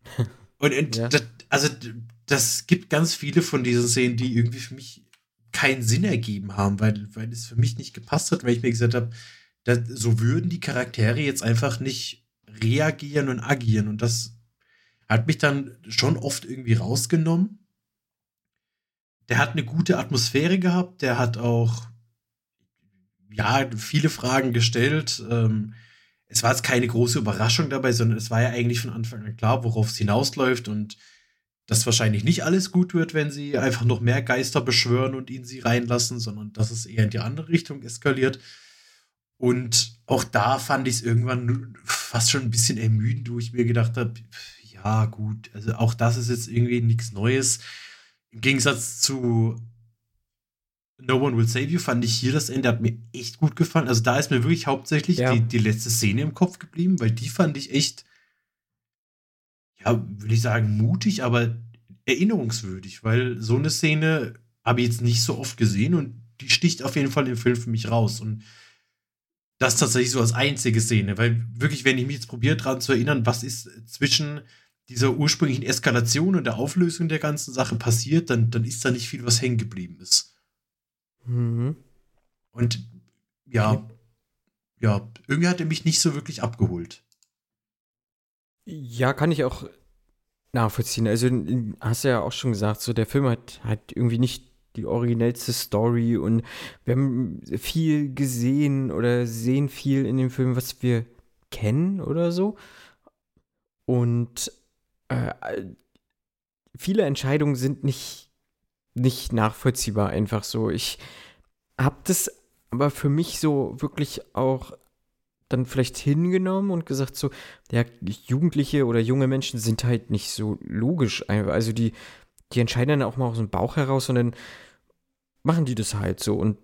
<laughs> und, und ja. das, also das gibt ganz viele von diesen Szenen, die irgendwie für mich keinen Sinn ergeben haben, weil, weil es für mich nicht gepasst hat, weil ich mir gesagt habe, so würden die Charaktere jetzt einfach nicht reagieren und agieren. Und das hat mich dann schon oft irgendwie rausgenommen der hat eine gute Atmosphäre gehabt, der hat auch ja viele Fragen gestellt. Ähm, es war jetzt keine große Überraschung dabei, sondern es war ja eigentlich von Anfang an klar, worauf es hinausläuft und dass wahrscheinlich nicht alles gut wird, wenn sie einfach noch mehr Geister beschwören und ihn sie reinlassen, sondern dass es eher in die andere Richtung eskaliert. Und auch da fand ich es irgendwann fast schon ein bisschen ermüdend, wo ich mir gedacht habe, ja gut, also auch das ist jetzt irgendwie nichts Neues. Im Gegensatz zu No One Will Save You fand ich hier das Ende, hat mir echt gut gefallen. Also da ist mir wirklich hauptsächlich ja. die, die letzte Szene im Kopf geblieben, weil die fand ich echt, ja, würde ich sagen, mutig, aber erinnerungswürdig, weil so eine Szene habe ich jetzt nicht so oft gesehen und die sticht auf jeden Fall im Film für mich raus. Und das tatsächlich so als einzige Szene, weil wirklich, wenn ich mich jetzt probiere, daran zu erinnern, was ist zwischen dieser ursprünglichen Eskalation und der Auflösung der ganzen Sache passiert, dann, dann ist da nicht viel, was hängen geblieben ist. Mhm. Und ja, okay. ja, irgendwie hat er mich nicht so wirklich abgeholt. Ja, kann ich auch nachvollziehen. Also, hast du ja auch schon gesagt, so der Film hat, hat irgendwie nicht die originellste Story und wir haben viel gesehen oder sehen viel in dem Film, was wir kennen oder so. Und äh, viele Entscheidungen sind nicht, nicht nachvollziehbar einfach so. Ich habe das aber für mich so wirklich auch dann vielleicht hingenommen und gesagt so, ja, Jugendliche oder junge Menschen sind halt nicht so logisch. Also die, die entscheiden dann auch mal aus dem Bauch heraus und dann machen die das halt so. Und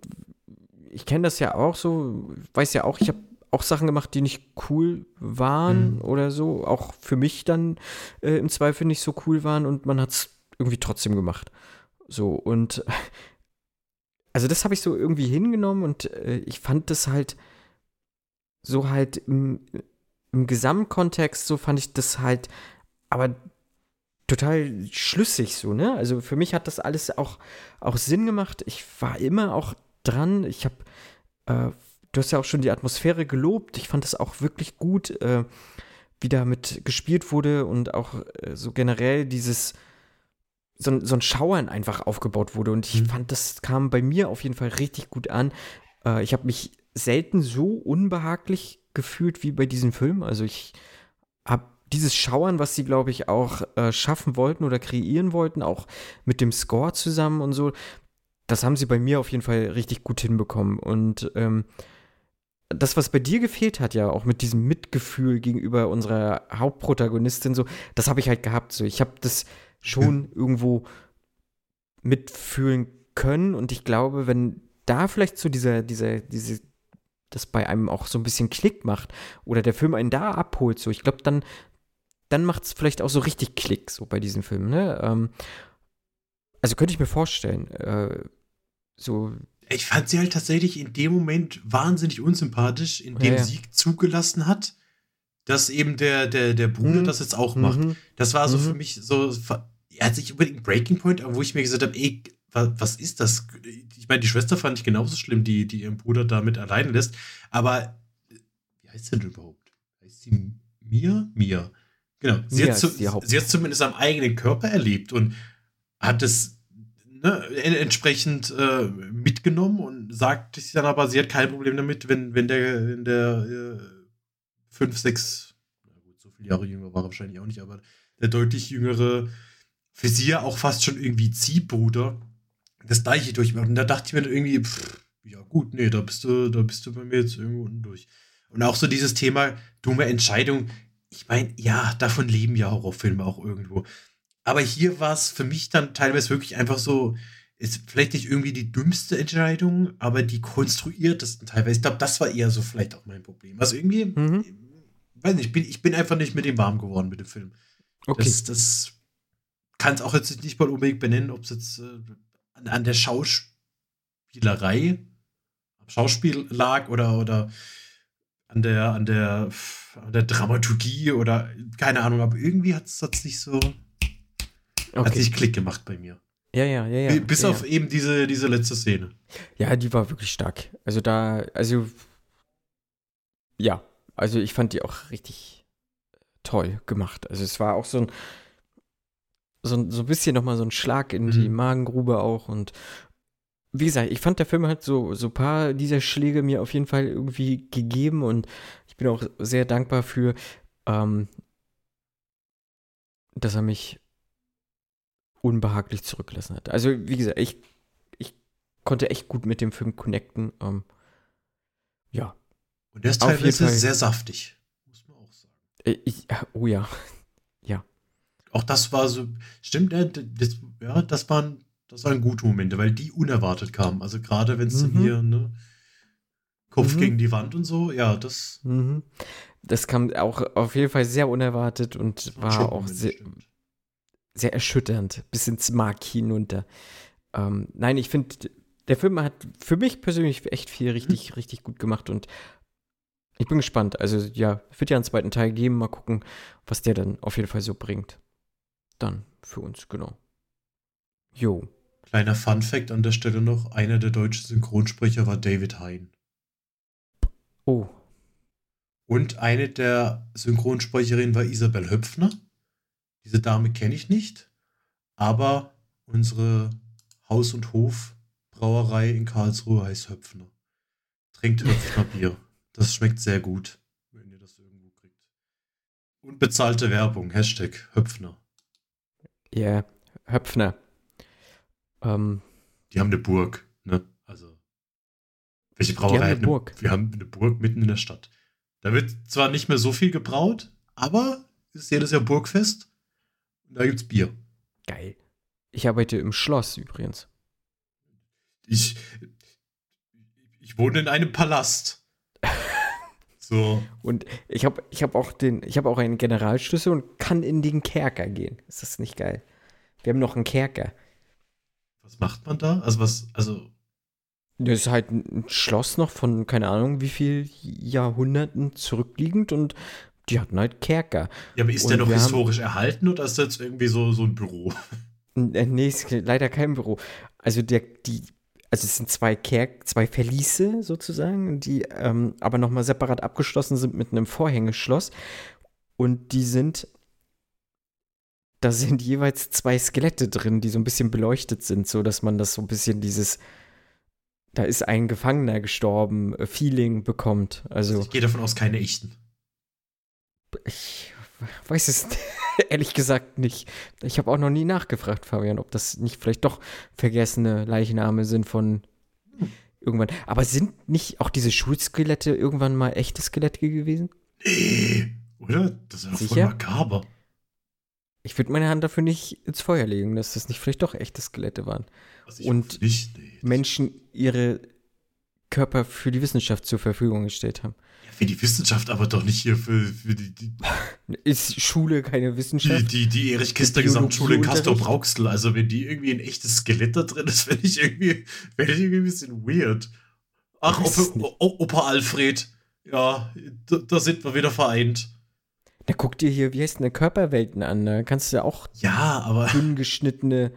ich kenne das ja auch so, weiß ja auch, ich habe auch Sachen gemacht, die nicht cool waren mhm. oder so. Auch für mich dann äh, im Zweifel nicht so cool waren und man hat es irgendwie trotzdem gemacht. So und <laughs> also das habe ich so irgendwie hingenommen und äh, ich fand das halt so halt im, im Gesamtkontext, so fand ich das halt aber total schlüssig so, ne? Also für mich hat das alles auch, auch Sinn gemacht. Ich war immer auch dran. Ich habe äh, du hast ja auch schon die Atmosphäre gelobt. Ich fand das auch wirklich gut, äh, wie damit gespielt wurde und auch äh, so generell dieses, so, so, ein Schauern einfach aufgebaut wurde. Und ich mhm. fand, das kam bei mir auf jeden Fall richtig gut an. Äh, ich habe mich selten so unbehaglich gefühlt wie bei diesem Film. Also ich habe dieses Schauern, was sie, glaube ich, auch äh, schaffen wollten oder kreieren wollten, auch mit dem Score zusammen und so, das haben sie bei mir auf jeden Fall richtig gut hinbekommen. Und ähm, das, was bei dir gefehlt hat, ja, auch mit diesem Mitgefühl gegenüber unserer Hauptprotagonistin, so, das habe ich halt gehabt. So, ich habe das schon mhm. irgendwo mitfühlen können und ich glaube, wenn da vielleicht so dieser, dieser, diese, das bei einem auch so ein bisschen Klick macht oder der Film einen da abholt, so, ich glaube, dann, dann macht es vielleicht auch so richtig Klick, so bei diesem Film, ne? Ähm, also könnte ich mir vorstellen, äh, so ich fand sie halt tatsächlich in dem Moment wahnsinnig unsympathisch, indem ja, ja. sie zugelassen hat, dass eben der, der, der Bruder mhm. das jetzt auch macht. Mhm. Das war so mhm. für mich so, er hat sich unbedingt Breaking Point, wo ich mir gesagt habe, ey, was, ist das? Ich meine, die Schwester fand ich genauso schlimm, die, die ihren Bruder damit allein lässt. Aber wie heißt sie denn überhaupt? Heißt sie Mia? Mia. Genau. Sie, Mia hat, zu, sie hat zumindest am eigenen Körper erlebt und hat es ne, entsprechend äh, mitgenommen und sagt sich dann aber, sie hat kein Problem damit, wenn, wenn der, wenn der äh, fünf, sechs, na gut, so viele Jahre jünger war wahrscheinlich auch nicht, aber der deutlich jüngere, für sie ja auch fast schon irgendwie Ziehbruder, das gleiche durchmacht. Und da dachte ich mir irgendwie, pff, ja gut, nee, da bist du, da bist du bei mir jetzt irgendwo unten durch. Und auch so dieses Thema dumme Entscheidung. Ich meine, ja, davon leben ja Horrorfilme auch irgendwo. Aber hier war es für mich dann teilweise wirklich einfach so, ist vielleicht nicht irgendwie die dümmste Entscheidung, aber die konstruiertesten teilweise. Ich glaube, das war eher so vielleicht auch mein Problem. Also irgendwie, mhm. weiß nicht, ich bin, ich bin einfach nicht mit dem warm geworden mit dem Film. Okay. Das, das kann es auch jetzt nicht mal unbedingt benennen, ob es jetzt äh, an, an, der Schauspielerei, am Schauspiel lag oder, oder an der, an der, an der Dramaturgie oder keine Ahnung, aber irgendwie hat es nicht so Okay. Hat sich Klick gemacht bei mir. Ja, ja, ja, ja. Bis ja, auf ja. eben diese, diese letzte Szene. Ja, die war wirklich stark. Also da, also ja, also ich fand die auch richtig toll gemacht. Also es war auch so ein so, so ein bisschen nochmal so ein Schlag in mhm. die Magengrube auch und wie gesagt, ich fand der Film hat so so ein paar dieser Schläge mir auf jeden Fall irgendwie gegeben und ich bin auch sehr dankbar für, ähm, dass er mich unbehaglich zurückgelassen hat. Also, wie gesagt, ich, ich konnte echt gut mit dem Film connecten. Ähm, ja. Und der ist teilweise sehr saftig, muss man auch sagen. Äh, ich, oh ja. ja. Auch das war so, stimmt, das, ja, das waren, das waren gute Momente, weil die unerwartet kamen. Also gerade wenn es mhm. hier, ne, Kopf mhm. gegen die Wand und so, ja, das. Mhm. Das kam auch auf jeden Fall sehr unerwartet und war auch sehr, sehr erschütternd, bis ins Mark hinunter. Ähm, nein, ich finde, der Film hat für mich persönlich echt viel richtig, mhm. richtig gut gemacht und ich bin gespannt. Also ja, wird ja einen zweiten Teil geben. Mal gucken, was der dann auf jeden Fall so bringt. Dann für uns, genau. Jo. Kleiner Fun Fact an der Stelle noch: Einer der deutschen Synchronsprecher war David Hein. Oh. Und eine der Synchronsprecherinnen war Isabel Höpfner. Diese Dame kenne ich nicht, aber unsere Haus- und Hofbrauerei in Karlsruhe heißt Höpfner. Trinkt Höpfner <laughs> Bier. Das schmeckt sehr gut, wenn ihr das irgendwo kriegt. Unbezahlte Werbung, Hashtag Höpfner. Ja, Höpfner. Ähm, Die haben eine Burg, ne? Also, welche Brauerei haben eine Burg? Wir haben eine Burg mitten in der Stadt. Da wird zwar nicht mehr so viel gebraut, aber ist jedes Jahr Burgfest da gibt's Bier. Geil. Ich arbeite im Schloss übrigens. Ich, ich wohne in einem Palast. So. Und ich habe ich hab auch den, ich habe auch einen Generalschlüssel und kann in den Kerker gehen. Ist das nicht geil? Wir haben noch einen Kerker. Was macht man da? Also was, also. Das ist halt ein Schloss noch von, keine Ahnung, wie viel Jahrhunderten zurückliegend und die hatten halt Kerker. Ja, aber ist und der noch historisch haben, erhalten oder ist das jetzt irgendwie so, so ein Büro? Äh, nee, ist leider kein Büro. Also der, die also es sind zwei Kerk, zwei Verliese sozusagen, die ähm, aber nochmal separat abgeschlossen sind mit einem Vorhängeschloss. Und die sind, da sind jeweils zwei Skelette drin, die so ein bisschen beleuchtet sind, so dass man das so ein bisschen dieses, da ist ein Gefangener gestorben, äh, Feeling bekommt. Also ich gehe davon aus, keine echten. Ich weiß es <laughs> ehrlich gesagt nicht. Ich habe auch noch nie nachgefragt, Fabian, ob das nicht vielleicht doch vergessene Leichname sind von irgendwann. Aber sind nicht auch diese Schulskelette irgendwann mal echte Skelette gewesen? Nee, oder? Das ist doch voll makaber. Ich würde meine Hand dafür nicht ins Feuer legen, dass das nicht vielleicht doch echte Skelette waren. Also und nicht, nee. Menschen ihre Körper für die Wissenschaft zur Verfügung gestellt haben. Für die Wissenschaft, aber doch nicht hier für, für die, die Ist Schule keine Wissenschaft? Die, die, die Erich Kister Gesamtschule in Castor Brauxel. Also, wenn die irgendwie ein echtes Skelett da drin ist, <laughs> finde ich irgendwie, ich irgendwie ein bisschen weird. Ach, Opa, Opa Alfred. Ja, da, da sind wir wieder vereint. Da guck dir hier, wie heißt denn, Körperwelten an. Da kannst du ja auch ja, aber dünn geschnittene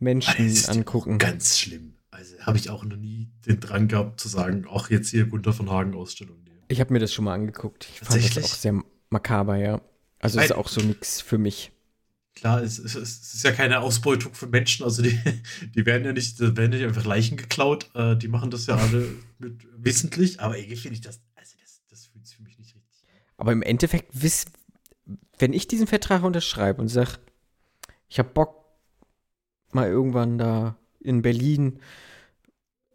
Menschen angucken. Ganz schlimm. Also habe ich auch noch nie den Drang gehabt zu sagen, auch jetzt hier Gunter von Hagen Ausstellung nehmen. Ich habe mir das schon mal angeguckt. Ich fand das auch sehr makaber, ja. Also ist auch so nichts für mich. Klar, es, es, es, ist ja keine Ausbeutung für Menschen. Also die, <laughs> die werden ja nicht, werden nicht einfach Leichen geklaut. Äh, die machen das ja alle mit, wissentlich. Aber irgendwie finde ich das, also das, das fühlt sich für mich nicht richtig. Aber im Endeffekt, wiss, wenn ich diesen Vertrag unterschreibe und sage, ich habe Bock, mal irgendwann da in Berlin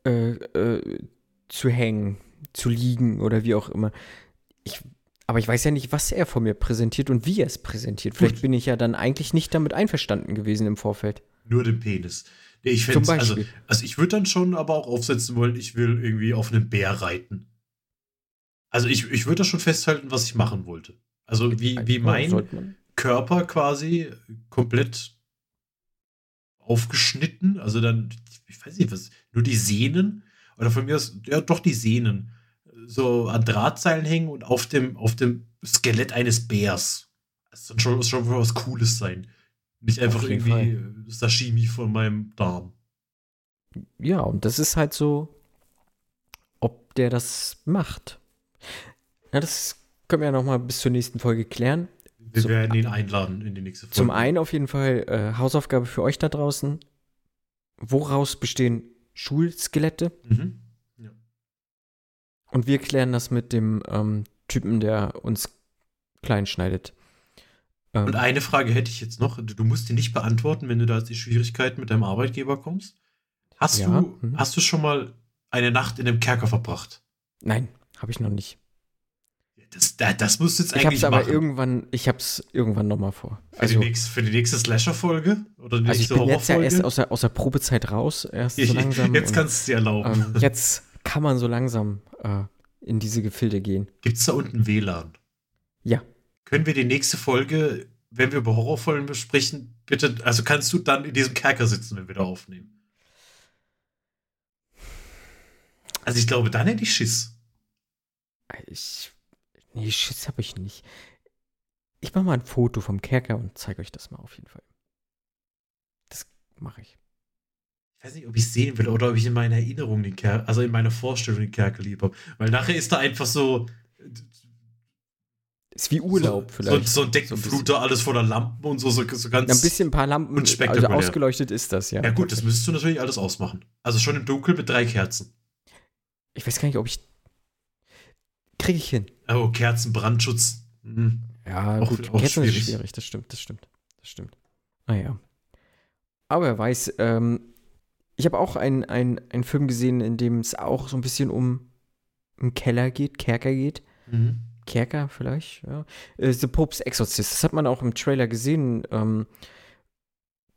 äh, äh, zu hängen, zu liegen oder wie auch immer. Ich, aber ich weiß ja nicht, was er von mir präsentiert und wie er es präsentiert. Vielleicht Gut. bin ich ja dann eigentlich nicht damit einverstanden gewesen im Vorfeld. Nur den Penis. Nee, ich Zum also, also ich würde dann schon aber auch aufsetzen wollen, ich will irgendwie auf einen Bär reiten. Also ich, ich würde da schon festhalten, was ich machen wollte. Also wie, wie mein Körper quasi komplett aufgeschnitten. Also dann, ich weiß nicht, was, nur die Sehnen. Oder von mir aus, ja, doch die Sehnen. So an Drahtseilen hängen und auf dem, auf dem Skelett eines Bärs. Das soll schon, schon was Cooles sein. Nicht einfach irgendwie Fall. Sashimi von meinem Darm. Ja, und das ist halt so, ob der das macht. Ja, das können wir ja noch mal bis zur nächsten Folge klären. Wir zum, werden ihn einladen in die nächste Folge. Zum einen auf jeden Fall äh, Hausaufgabe für euch da draußen. Woraus bestehen Schulskelette? Mhm. Ja. Und wir klären das mit dem ähm, Typen, der uns klein schneidet. Ähm, Und eine Frage hätte ich jetzt noch. Du musst die nicht beantworten, wenn du da die Schwierigkeiten mit deinem Arbeitgeber kommst. Hast, ja. du, mhm. hast du schon mal eine Nacht in einem Kerker verbracht? Nein, habe ich noch nicht. Das, das musst du jetzt ich eigentlich hab's machen. aber irgendwann, ich hab's irgendwann nochmal vor. Für, also, die, nächste, für die nächste Slasher-Folge? Oder die also ich bin jetzt ja erst aus der, aus der Probezeit raus, erst so langsam. jetzt kannst du es dir erlauben. Ähm, jetzt kann man so langsam äh, in diese Gefilde gehen. Gibt's da unten WLAN? Ja. Können wir die nächste Folge, wenn wir über Horrorfolgen besprechen, bitte, also kannst du dann in diesem Kerker sitzen, wenn wir da aufnehmen? Also ich glaube, dann hätte ich Schiss. Ich Nee, Schiss habe ich nicht. Ich mache mal ein Foto vom Kerker und zeige euch das mal auf jeden Fall. Das mache ich. Ich weiß nicht, ob ich es sehen will oder ob ich in meiner Erinnerung den Kerker, also in meiner Vorstellung den Kerker lieb habe. Weil nachher ist da einfach so. Ist wie Urlaub so, vielleicht. So, so ein Deckenfluter, so ein alles voller Lampen und so, so, so ganz. ein bisschen ein paar Lampen. Und also ausgeleuchtet ist das, ja. Ja, gut, das müsstest du natürlich alles ausmachen. Also schon im Dunkeln mit drei Kerzen. Ich weiß gar nicht, ob ich kriege ich hin. Oh, Kerzenbrandschutz. Mhm. Ja, auch, gut, auch Kerzen schwierig. ist schwierig, das stimmt, das stimmt. Das stimmt. Naja. Aber er weiß, ähm, ich habe auch einen ein Film gesehen, in dem es auch so ein bisschen um einen Keller geht, Kerker geht. Mhm. Kerker vielleicht, ja. Äh, The Pope's Exorcist. Das hat man auch im Trailer gesehen. Ähm,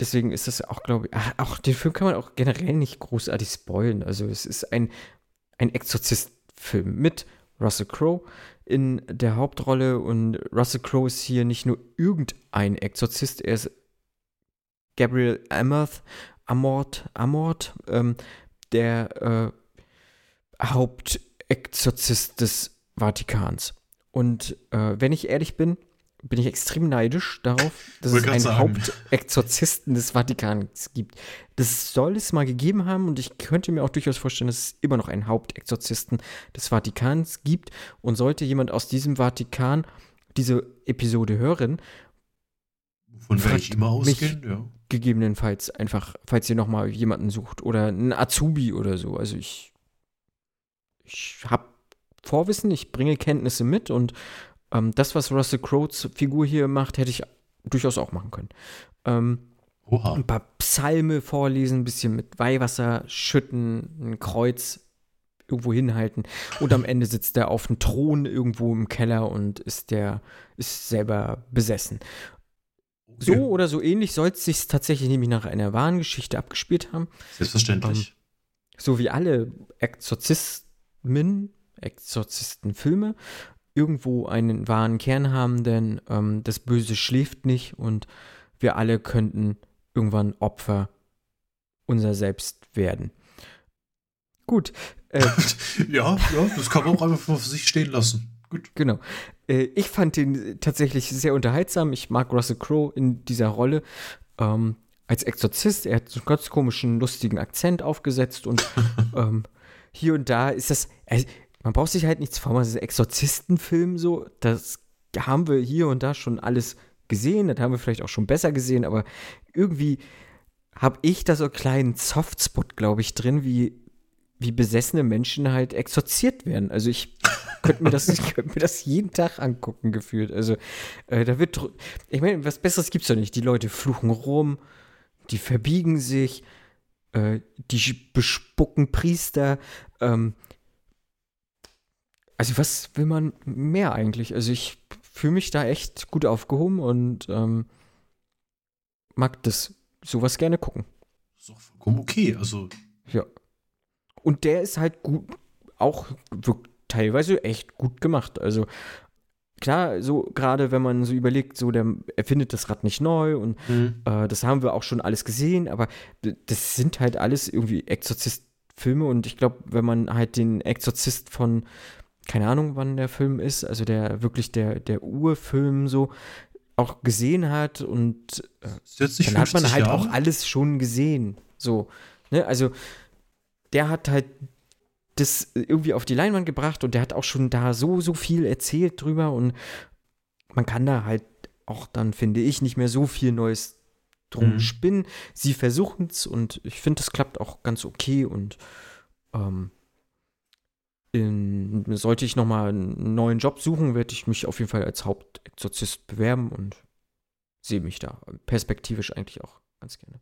deswegen ist das auch, glaube ich, ach, auch den Film kann man auch generell nicht großartig spoilen. Also es ist ein, ein Exorzist-Film mit Russell Crowe in der Hauptrolle und Russell Crowe ist hier nicht nur irgendein Exorzist, er ist Gabriel Amorth, Amort, Amort, ähm, der äh, Hauptexorzist des Vatikans. Und äh, wenn ich ehrlich bin, bin ich extrem neidisch darauf, dass es einen Hauptexorzisten des Vatikans gibt. Das soll es mal gegeben haben und ich könnte mir auch durchaus vorstellen, dass es immer noch einen Hauptexorzisten des Vatikans gibt. Und sollte jemand aus diesem Vatikan diese Episode hören, von ich immer ausgehen, ja. Gegebenenfalls einfach, falls ihr nochmal jemanden sucht oder einen Azubi oder so. Also ich, ich habe Vorwissen, ich bringe Kenntnisse mit und ähm, das, was Russell Crowe's Figur hier macht, hätte ich durchaus auch machen können. Ähm, ein paar Psalme vorlesen, ein bisschen mit Weihwasser schütten, ein Kreuz irgendwo hinhalten und am Ende sitzt er auf einem Thron irgendwo im Keller und ist der ist selber besessen. So oder so ähnlich soll es sich tatsächlich nämlich nach einer wahren Geschichte abgespielt haben. Selbstverständlich. Ähm, so wie alle Exorzismen, Exorzistenfilme irgendwo einen wahren Kern haben, denn ähm, das Böse schläft nicht und wir alle könnten irgendwann Opfer unser Selbst werden. Gut. Äh, <laughs> ja, ja, das kann man auch einfach für sich stehen lassen. Gut. Genau. Äh, ich fand den tatsächlich sehr unterhaltsam. Ich mag Russell Crowe in dieser Rolle. Ähm, als Exorzist, er hat so einen ganz komischen, lustigen Akzent aufgesetzt und <laughs> ähm, hier und da ist das. Also, man braucht sich halt nichts vormachen, das ist Exorzistenfilm so, das haben wir hier und da schon alles gesehen, das haben wir vielleicht auch schon besser gesehen, aber irgendwie habe ich da so einen kleinen Softspot, glaube ich, drin, wie, wie besessene Menschen halt exorziert werden. Also ich <laughs> könnte mir, das, ich könnte mir das jeden Tag angucken, gefühlt. Also äh, da wird, ich meine, was Besseres gibt es doch nicht. Die Leute fluchen rum, die verbiegen sich, äh, die bespucken Priester, ähm, also was will man mehr eigentlich? Also ich fühle mich da echt gut aufgehoben und ähm, mag das sowas gerne gucken. Ist auch vollkommen okay, also. Ja. Und der ist halt gut, auch teilweise echt gut gemacht. Also klar, so gerade wenn man so überlegt, so der erfindet das Rad nicht neu und mhm. äh, das haben wir auch schon alles gesehen, aber das sind halt alles irgendwie Exorzist-Filme und ich glaube, wenn man halt den Exorzist von keine Ahnung, wann der Film ist, also der wirklich der, der Urfilm so auch gesehen hat und äh, dann hat man halt Jahre? auch alles schon gesehen. So, ne? Also der hat halt das irgendwie auf die Leinwand gebracht und der hat auch schon da so, so viel erzählt drüber und man kann da halt auch dann, finde ich, nicht mehr so viel Neues drum mhm. spinnen. Sie versuchen es und ich finde, das klappt auch ganz okay und ähm, in, sollte ich nochmal einen neuen Job suchen, werde ich mich auf jeden Fall als Hauptexorzist bewerben und sehe mich da perspektivisch eigentlich auch ganz gerne.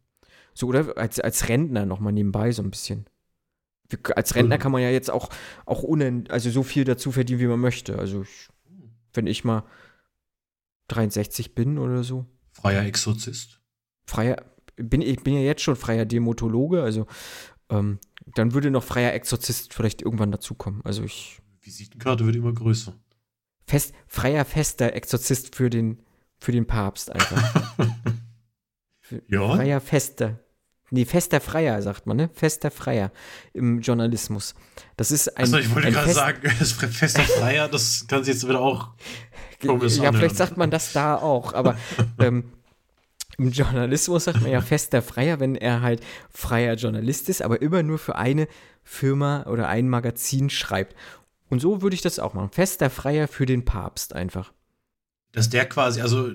So, oder als, als Rentner nochmal nebenbei so ein bisschen. Als Rentner mhm. kann man ja jetzt auch, auch ohne, also so viel dazu verdienen, wie man möchte. Also, ich, wenn ich mal 63 bin oder so. Freier Exorzist. Freier, bin, ich bin ja jetzt schon freier Demotologe, also ähm, dann würde noch freier Exorzist vielleicht irgendwann dazukommen. Also ich. Visitenkarte wird immer größer. Fest, freier, fester Exorzist für den, für den Papst einfach. <laughs> ja. Freier, fester. Nee, fester Freier, sagt man, ne? Fester Freier im Journalismus. Das ist ein. Also, ich wollte gerade sagen, <laughs> fester Freier, das kann sich jetzt wieder auch. Ja, vielleicht sagt man das da auch, aber <laughs> ähm, im Journalismus sagt man ja fester Freier, wenn er halt freier Journalist ist, aber immer nur für eine Firma oder ein Magazin schreibt. Und so würde ich das auch machen. Fester Freier für den Papst einfach. Dass der quasi, also,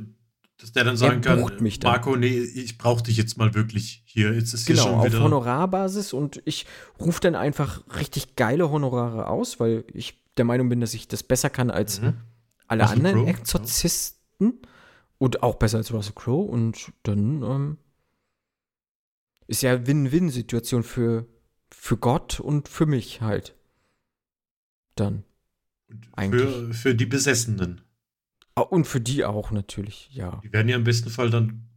dass der dann sagen kann, mich dann. Marco, nee, ich brauche dich jetzt mal wirklich hier. Jetzt ist genau, hier schon wieder auf Honorarbasis und ich rufe dann einfach richtig geile Honorare aus, weil ich der Meinung bin, dass ich das besser kann als mhm. alle anderen Exorzisten. Ja. Und auch besser als Russell Crowe. Und dann ähm, ist ja Win-Win-Situation für, für Gott und für mich halt. Dann. Und für, für die Besessenen. Ah, und für die auch natürlich, ja. Die werden ja im besten Fall dann.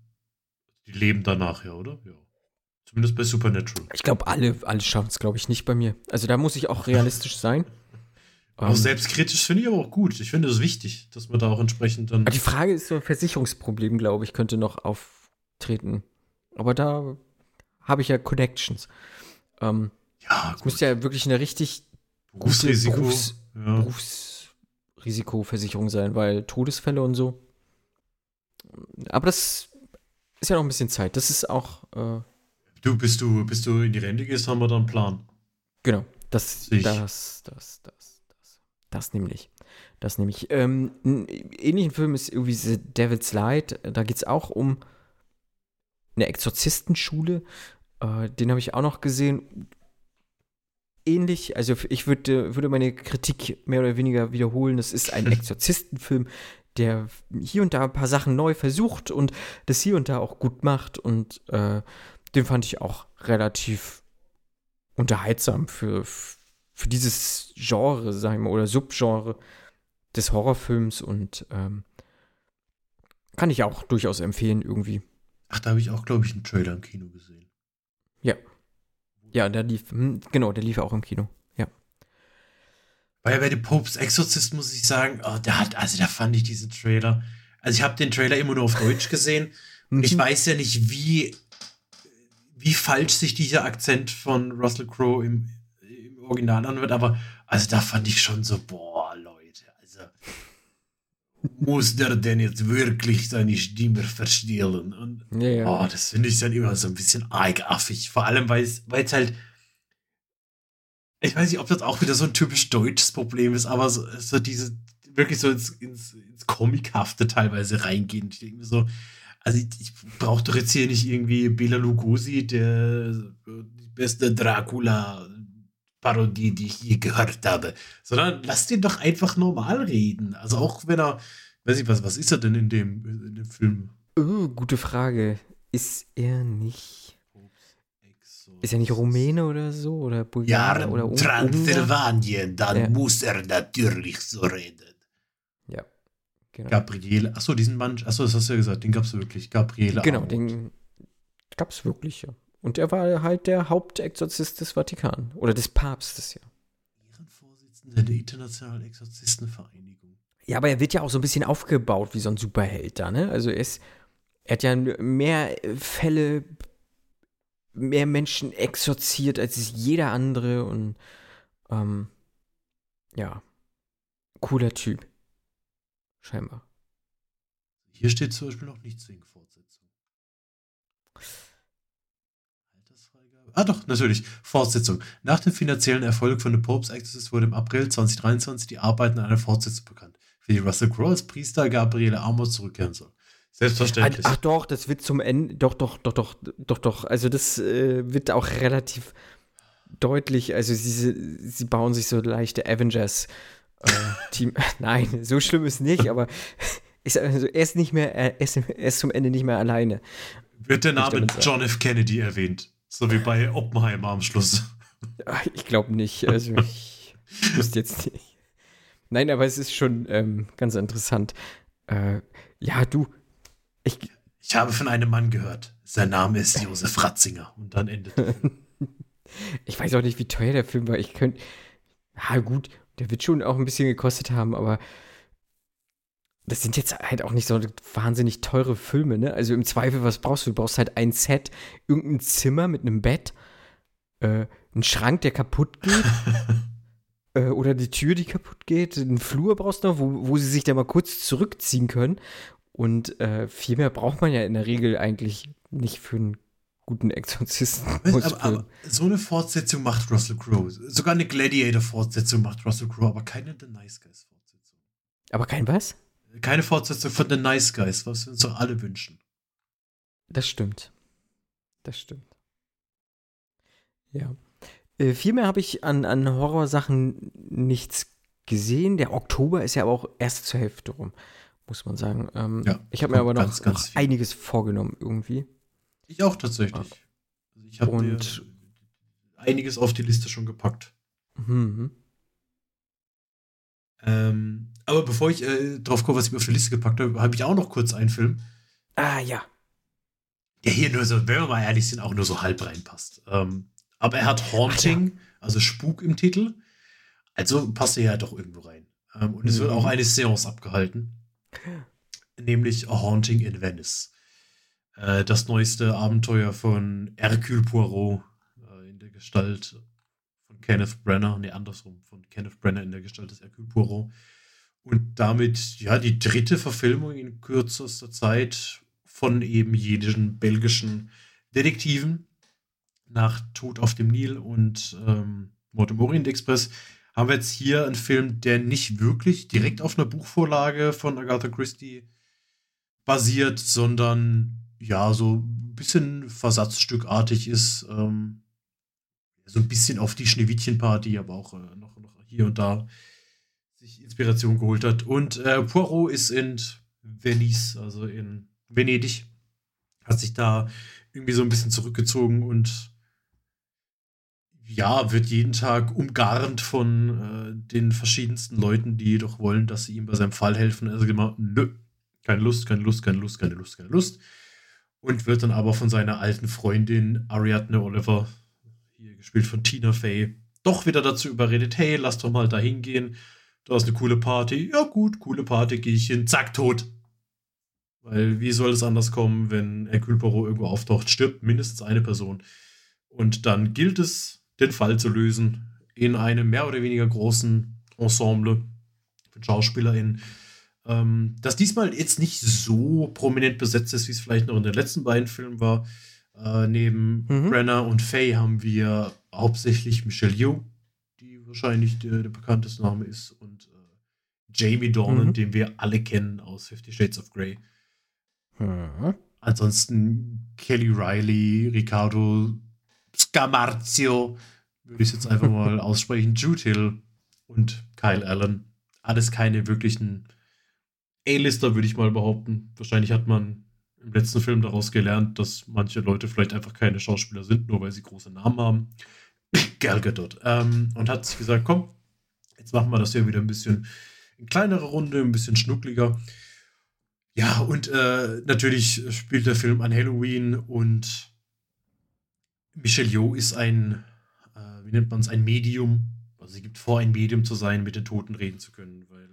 Die leben danach, ja, oder? Ja. Zumindest bei Supernatural. Ich glaube, alle, alle schaffen es, glaube ich, nicht bei mir. Also da muss ich auch realistisch sein. Auch um, selbstkritisch finde ich aber auch gut. Ich finde es wichtig, dass man da auch entsprechend dann. Die Frage ist so ein Versicherungsproblem, glaube ich, könnte noch auftreten. Aber da habe ich ja Connections. Ähm, ja, es müsste ja wirklich eine richtig Berufsrisiko. Berufs, ja. Berufsrisikoversicherung sein, weil Todesfälle und so. aber das ist ja noch ein bisschen Zeit. Das ist auch. Äh, du, bist du, bis du in die Rente gehst, haben wir dann einen Plan. Genau. Das, Ich. das, das, das, das, nämlich. Das nämlich. Ähm, einen ähnlichen Film ist irgendwie The Devil's Light. Da geht es auch um eine Exorzistenschule. Äh, den habe ich auch noch gesehen. Ähnlich, also ich würde, würde meine Kritik mehr oder weniger wiederholen. Das ist ein <laughs> Exorzistenfilm, der hier und da ein paar Sachen neu versucht und das hier und da auch gut macht. Und äh, den fand ich auch relativ unterhaltsam für, für dieses Genre, sag ich mal, oder Subgenre des Horrorfilms und ähm, kann ich auch durchaus empfehlen irgendwie. Ach, da habe ich auch, glaube ich, einen Trailer im Kino gesehen. Ja, der lief, hm, genau, der lief auch im Kino. Ja. Weil bei dem Popes Exorcist muss ich sagen, oh, der hat, also da fand ich diesen Trailer. Also ich habe den Trailer immer nur auf Deutsch gesehen. Und ich Mhm. weiß ja nicht, wie, wie falsch sich dieser Akzent von Russell Crowe im Original anhört, aber also da fand ich schon so, boah, Leute, also muss der denn jetzt wirklich seine Stimme verstellen? Und Ja, ja. Oh, das finde ich dann immer so ein bisschen eigenartig. Vor allem, weil es halt. Ich weiß nicht, ob das auch wieder so ein typisch deutsches Problem ist, aber so, so diese wirklich so ins, ins, ins Comichafte teilweise reingehen. Ich denke mir so, also ich, ich brauche doch jetzt hier nicht irgendwie Bela Lugosi, der die beste Dracula-Parodie, die ich je gehört habe, sondern lass den doch einfach normal reden. Also auch wenn er, weiß ich was, was ist er denn in dem, in dem Film? Oh, gute Frage. Ist er nicht. Ist er nicht Rumäne oder so? Oder Ja, Bulgarier oder? Transsilvanien, dann Ja. muss er natürlich so reden. Ja. Genau, Gabriele, achso, diesen Mann, achso, das hast du ja gesagt, den gab es wirklich. Gabriele. genau Amott. den gab's wirklich, ja. Und er war halt der Hauptexorzist des Vatikan. Oder des Papstes, ja. Ehrenvorsitzender der Internationalen Exorzistenvereinigung. Ja, aber er wird ja auch so ein bisschen aufgebaut wie so ein Superheld da, ne? Also er ist, er hat ja mehr Fälle, mehr Menschen exorziert als jeder andere und ähm, ja, cooler Typ. Scheinbar. Hier steht zum Beispiel noch nichts wegen Fortsetzung. Ah doch, natürlich. Fortsetzung. Nach dem finanziellen Erfolg von The Pope's Exorcist wurde im April 2023 die Arbeiten an einer Fortsetzung bekannt, für die Russell Crowe als Priester Gabriele Amor zurückkehren soll. Selbstverständlich. Ach doch, das wird zum Ende, doch, doch, doch, doch, doch, doch. Also das äh, wird auch relativ deutlich. Also sie, sie bauen sich so leichte Avengers äh, <laughs> Team. Nein, so schlimm ist nicht, aber <laughs> ist, also er ist nicht mehr, er ist, er ist zum Ende nicht mehr alleine. Wird der Name. John F. Kennedy erwähnt. So wie bei Oppenheimer am Schluss. Ah, Ich glaube nicht. Also ich <laughs> wusste jetzt nicht. Nein, aber es ist schon ähm, ganz interessant. Äh, ja, du, ich, Ich habe von einem Mann gehört. Sein Name ist Josef Ratzinger. Und dann endet. <laughs> Ich weiß auch nicht, wie teuer der Film war. Ich könnte. Ja, gut, der wird schon auch ein bisschen gekostet haben, aber das sind jetzt halt auch nicht so wahnsinnig teure Filme, ne? Also im Zweifel, was brauchst du? Du brauchst halt ein Set, irgendein Zimmer mit einem Bett, äh, einen Schrank, der kaputt geht, <laughs> äh, oder die Tür, die kaputt geht, einen Flur brauchst du noch, wo, wo sie sich da mal kurz zurückziehen können. Und äh, viel mehr braucht man ja in der Regel eigentlich nicht für einen guten Exorzisten. aber, aber so eine Fortsetzung macht Russell Crowe. Sogar eine Gladiator-Fortsetzung macht Russell Crowe, aber keine The Nice Guys-Fortsetzung. aber kein was? Keine Fortsetzung von The Nice Guys, was wir uns doch alle wünschen. Das stimmt. Das stimmt. Ja. Äh, viel mehr habe ich an, an Horrorsachen nichts gesehen. Der Oktober ist ja aber auch erst zur Hälfte rum, muss man sagen. Ähm, Ja, ich habe mir aber noch, ganz, ganz noch einiges vorgenommen irgendwie. Ich auch tatsächlich. Also ich habe einiges auf die Liste schon gepackt. Mhm. Ähm, aber bevor ich äh, drauf komme, was ich mir auf die Liste gepackt habe, habe ich auch noch kurz einen Film, Ah ja. der hier nur so, wenn wir mal ehrlich sind, auch nur so halb reinpasst. Ähm, aber er hat Haunting, also Spuk im Titel. Also passt er ja doch irgendwo rein. Ähm, und es wird Mhm. auch eine Seance abgehalten. Nämlich A Haunting in Venice. Äh, das neueste Abenteuer von Hercule Poirot äh, in der Gestalt von Kenneth Brenner. Nee, andersrum. Von Kenneth Brenner in der Gestalt des Hercule Poirot. Und damit ja die dritte Verfilmung in kürzester Zeit von eben jedischen belgischen Detektiven nach Tod auf dem Nil und ähm, Mord im Orient Express haben wir jetzt hier einen Film, der nicht wirklich direkt auf einer Buchvorlage von Agatha Christie basiert, sondern ja, so ein bisschen versatzstückartig ist. Ähm, so ein bisschen auf die Schneewittchen-Party, aber auch äh, noch, noch hier und da sich Inspiration geholt hat. Und äh, Poirot ist in Venice, also in Venedig, hat sich da irgendwie so ein bisschen zurückgezogen und ja, wird jeden Tag umgarnt von äh, den verschiedensten Leuten, die doch wollen, dass sie ihm bei seinem Fall helfen. Also immer, nö, keine Lust, keine Lust, keine Lust, keine Lust, keine Lust. Und wird dann aber von seiner alten Freundin Ariadne Oliver, hier gespielt von Tina Fey, doch wieder dazu überredet, hey, lass doch mal da hingehen. Da ist eine coole Party. Ja gut, coole Party, gehe ich hin. Zack, tot. Weil wie soll es anders kommen, wenn Hercule Poirot irgendwo auftaucht, stirbt mindestens eine Person. Und dann gilt es, den Fall zu lösen in einem mehr oder weniger großen Ensemble von SchauspielerInnen ähm, das diesmal jetzt nicht so prominent besetzt ist, wie es vielleicht noch in den letzten beiden Filmen war. Äh, neben mhm. Brenner und Faye haben wir hauptsächlich Michelle Yeoh, die wahrscheinlich der, der bekannteste Name ist, Jamie Dornan, mhm. den wir alle kennen aus Fifty Shades of Grey. Mhm. Ansonsten Kelly Riley, Ricardo Scamarcio, würde ich jetzt einfach mal <laughs> aussprechen, Jude Hill und Kyle Allen. Alles keine wirklichen A-Lister, würde ich mal behaupten. Wahrscheinlich hat man im letzten Film daraus gelernt, dass manche Leute vielleicht einfach keine Schauspieler sind, nur weil sie große Namen haben. Gal Gadot. Ähm, und hat sich gesagt, komm, jetzt machen wir das hier wieder ein bisschen in kleinerer Runde, ein bisschen schnuckliger. Ja, und äh, natürlich spielt der Film an Halloween und Michelle Yeoh ist ein, äh, wie nennt man es, ein Medium. Also sie gibt vor, ein Medium zu sein, mit den Toten reden zu können, weil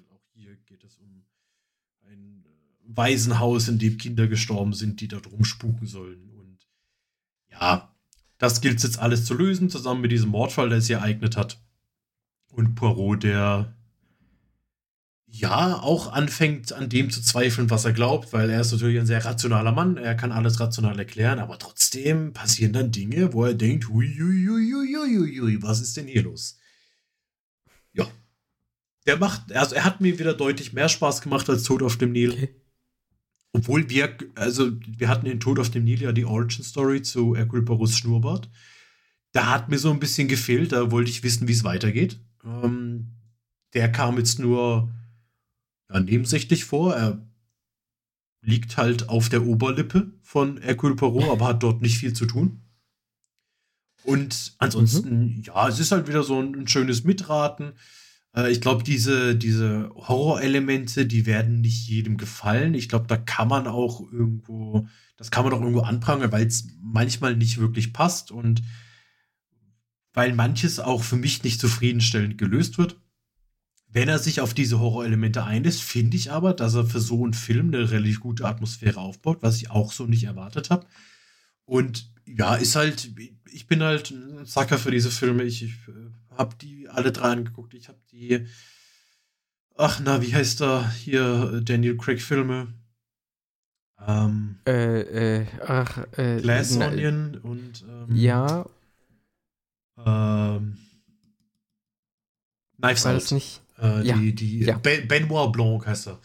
Waisenhaus, in dem Kinder gestorben sind, die dort rumspuken sollen. Und ja, das gilt es jetzt alles zu lösen, zusammen mit diesem Mordfall, der sich ereignet hat. Und Poirot, der ja auch anfängt, an dem zu zweifeln, was er glaubt, weil er ist natürlich ein sehr rationaler Mann, er kann alles rational erklären, aber trotzdem passieren dann Dinge, wo er denkt, hui, hui, hui, hui, hui, was ist denn hier los? Ja. Der macht, also er hat mir wieder deutlich mehr Spaß gemacht als Tod auf dem Nil. Okay. Obwohl wir, also wir hatten in Tod auf dem Nil ja die Origin Story zu Hercule Poirot's Schnurrbart. Da hat mir so ein bisschen gefehlt, da wollte ich wissen, wie es weitergeht. Ähm, der kam jetzt nur ja, nebensächlich vor. Er liegt halt auf der Oberlippe von Hercule Poirot, aber hat dort nicht viel zu tun. Und ansonsten, mhm. ja, es ist halt wieder so ein, ein schönes Mitraten. Äh, ich glaube, diese, diese Horrorelemente, die werden nicht jedem gefallen. Ich glaube, da kann man auch irgendwo, das kann man auch irgendwo anprangern, weil es manchmal nicht wirklich passt und weil manches auch für mich nicht zufriedenstellend gelöst wird. Wenn er sich auf diese Horrorelemente einlässt, finde ich aber, dass er für so einen Film eine relativ gute Atmosphäre aufbaut, was ich auch so nicht erwartet habe. Und ja, ist halt, ich bin halt ein Sacker für diese Filme. Ich, ich äh, habe die alle drei angeguckt. Ich habe die, ach na, wie heißt da hier Daniel Craig Filme? Ähm, äh, äh, ach, äh, Glass na, Onion und ähm, ja. Ähm, Knives Out. Nicht? Äh, ja. Die, die ja. Benoit Blanc heißt er.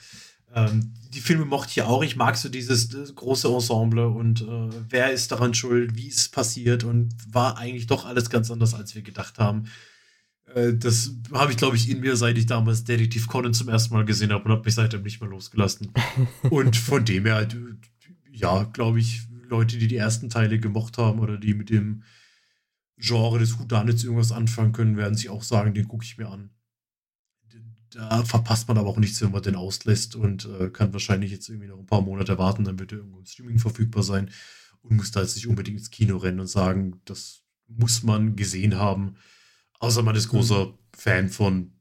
Ähm, die Filme mochte ich auch. Ich mag so dieses große Ensemble und äh, wer ist daran schuld, wie ist es passiert und war eigentlich doch alles ganz anders, als wir gedacht haben. Äh, das habe ich, glaube ich, in mir, seit ich damals Detective Conan zum ersten Mal gesehen habe und habe mich seitdem nicht mehr losgelassen. <laughs> und von dem her, ja, glaube ich, Leute, die die ersten Teile gemocht haben oder die mit dem Genre des Houdanits irgendwas anfangen können, werden sich auch sagen, den gucke ich mir an. Da verpasst man aber auch nichts, wenn man den auslässt und äh, kann wahrscheinlich jetzt irgendwie noch ein paar Monate warten, dann wird er irgendwo im Streaming verfügbar sein und muss da jetzt nicht unbedingt ins Kino rennen und sagen, das muss man gesehen haben. Außer man ist mhm. großer mhm. Fan von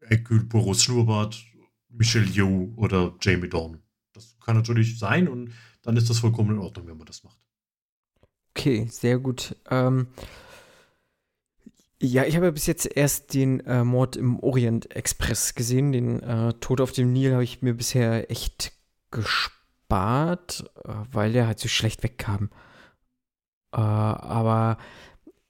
Hercule Poirot's Schnurrbart, Michelle Yeoh oder Jamie Dorn. Das kann natürlich sein und dann ist das vollkommen in Ordnung, wenn man das macht. Okay, sehr gut. Ähm, Ja, ich habe bis jetzt erst den äh, Mord im Orient Express gesehen. Den äh, Tod auf dem Nil habe ich mir bisher echt gespart, äh, weil der halt so schlecht wegkam. Äh, aber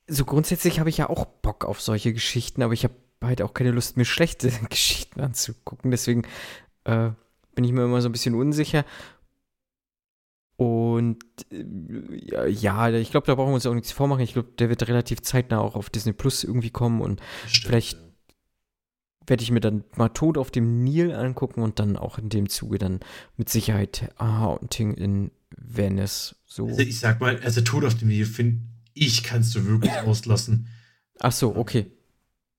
so grundsätzlich habe ich ja auch Bock auf solche Geschichten, aber ich habe halt auch keine Lust, mir schlechte <laughs> Geschichten anzugucken. Deswegen äh, bin ich mir immer so ein bisschen unsicher. Und äh, ja, ich glaube, da brauchen wir uns auch nichts vormachen. Ich glaube, der wird relativ zeitnah auch auf Disney Plus irgendwie kommen und Stimmt, vielleicht ja. werde ich mir dann mal Tod auf dem Nil angucken und dann auch in dem Zuge dann mit Sicherheit Haunting in Venice. So. Also ich sag mal, also Tod auf dem Nil finde ich kannst du wirklich auslassen. Ach so, okay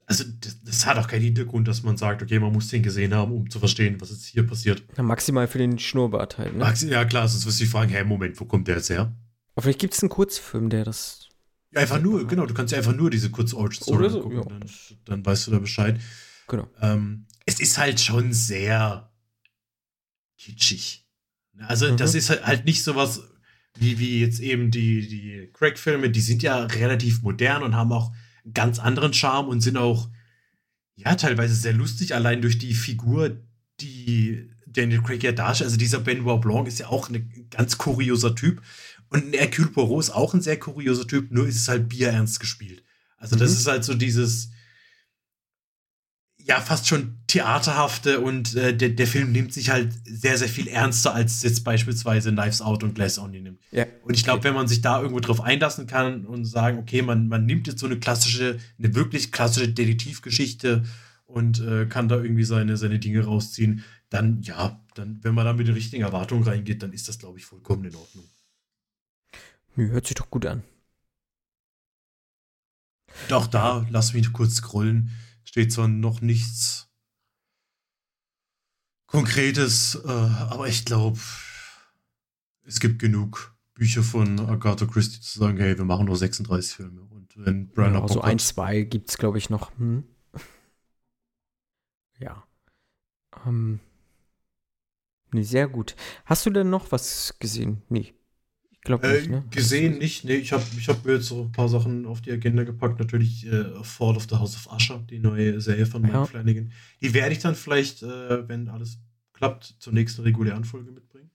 also das, das, hat auch keinen Hintergrund, dass man sagt, okay, man muss den gesehen haben, um zu verstehen, was jetzt hier passiert. Ja, maximal für den Schnurrbart halt, ne? Maxi ja, klar, sonst wirst du dich fragen, hey, Moment, wo kommt der jetzt her? Aber vielleicht gibt es einen Kurzfilm, der das. Ja, einfach nur, genau, du kannst ja einfach nur diese kurze Origin Story so, gucken, ja. dann, dann, weißt du da Bescheid. Genau. Ähm, es ist halt schon sehr kitschig. Also, mhm. das ist halt, halt nicht sowas wie, wie jetzt eben die, die Craig-Filme, die sind ja relativ modern und haben auch ganz anderen Charme und sind auch, ja, teilweise sehr lustig, allein durch die Figur, die Daniel Craig ja darstellt. Also dieser Benoit Blanc ist ja auch ein ganz kurioser Typ. Und Hercule Poirot ist auch ein sehr kurioser Typ, nur ist es halt bierernst gespielt. Also das mhm. ist halt so dieses, ja fast schon theaterhafte und äh, der, der Film nimmt sich halt sehr, sehr viel ernster, als jetzt beispielsweise Knives Out und Glass Onion nimmt. Ja. Und ich glaube, wenn man sich da irgendwo drauf einlassen kann und sagen, okay, man, man nimmt jetzt so eine klassische, eine wirklich klassische Detektivgeschichte und äh, kann da irgendwie seine, seine Dinge rausziehen, dann ja, dann, wenn man da mit den richtigen Erwartungen reingeht, dann ist das, glaube ich, vollkommen in Ordnung. Hört sich doch gut an. Doch da, lass mich kurz scrollen steht zwar noch nichts Konkretes, äh, aber ich glaube, es gibt genug Bücher von Agatha Christie zu sagen, hey, wir machen nur 36 Filme. Und wenn Brian ja, so ein, zwei gibt es, glaube ich, noch. Hm? <laughs> Ja. Ähm. Nee, sehr gut. Hast du denn noch was gesehen? Nee nicht, äh, ne? Gesehen nicht, nee. Ich habe ich hab mir jetzt so ein paar Sachen auf die Agenda gepackt. Natürlich äh, Fall of the House of Usher, die neue Serie von Mike ja. Flanagan. Die werde ich dann vielleicht, äh, wenn alles klappt, zur nächsten regulären Folge mitbringen.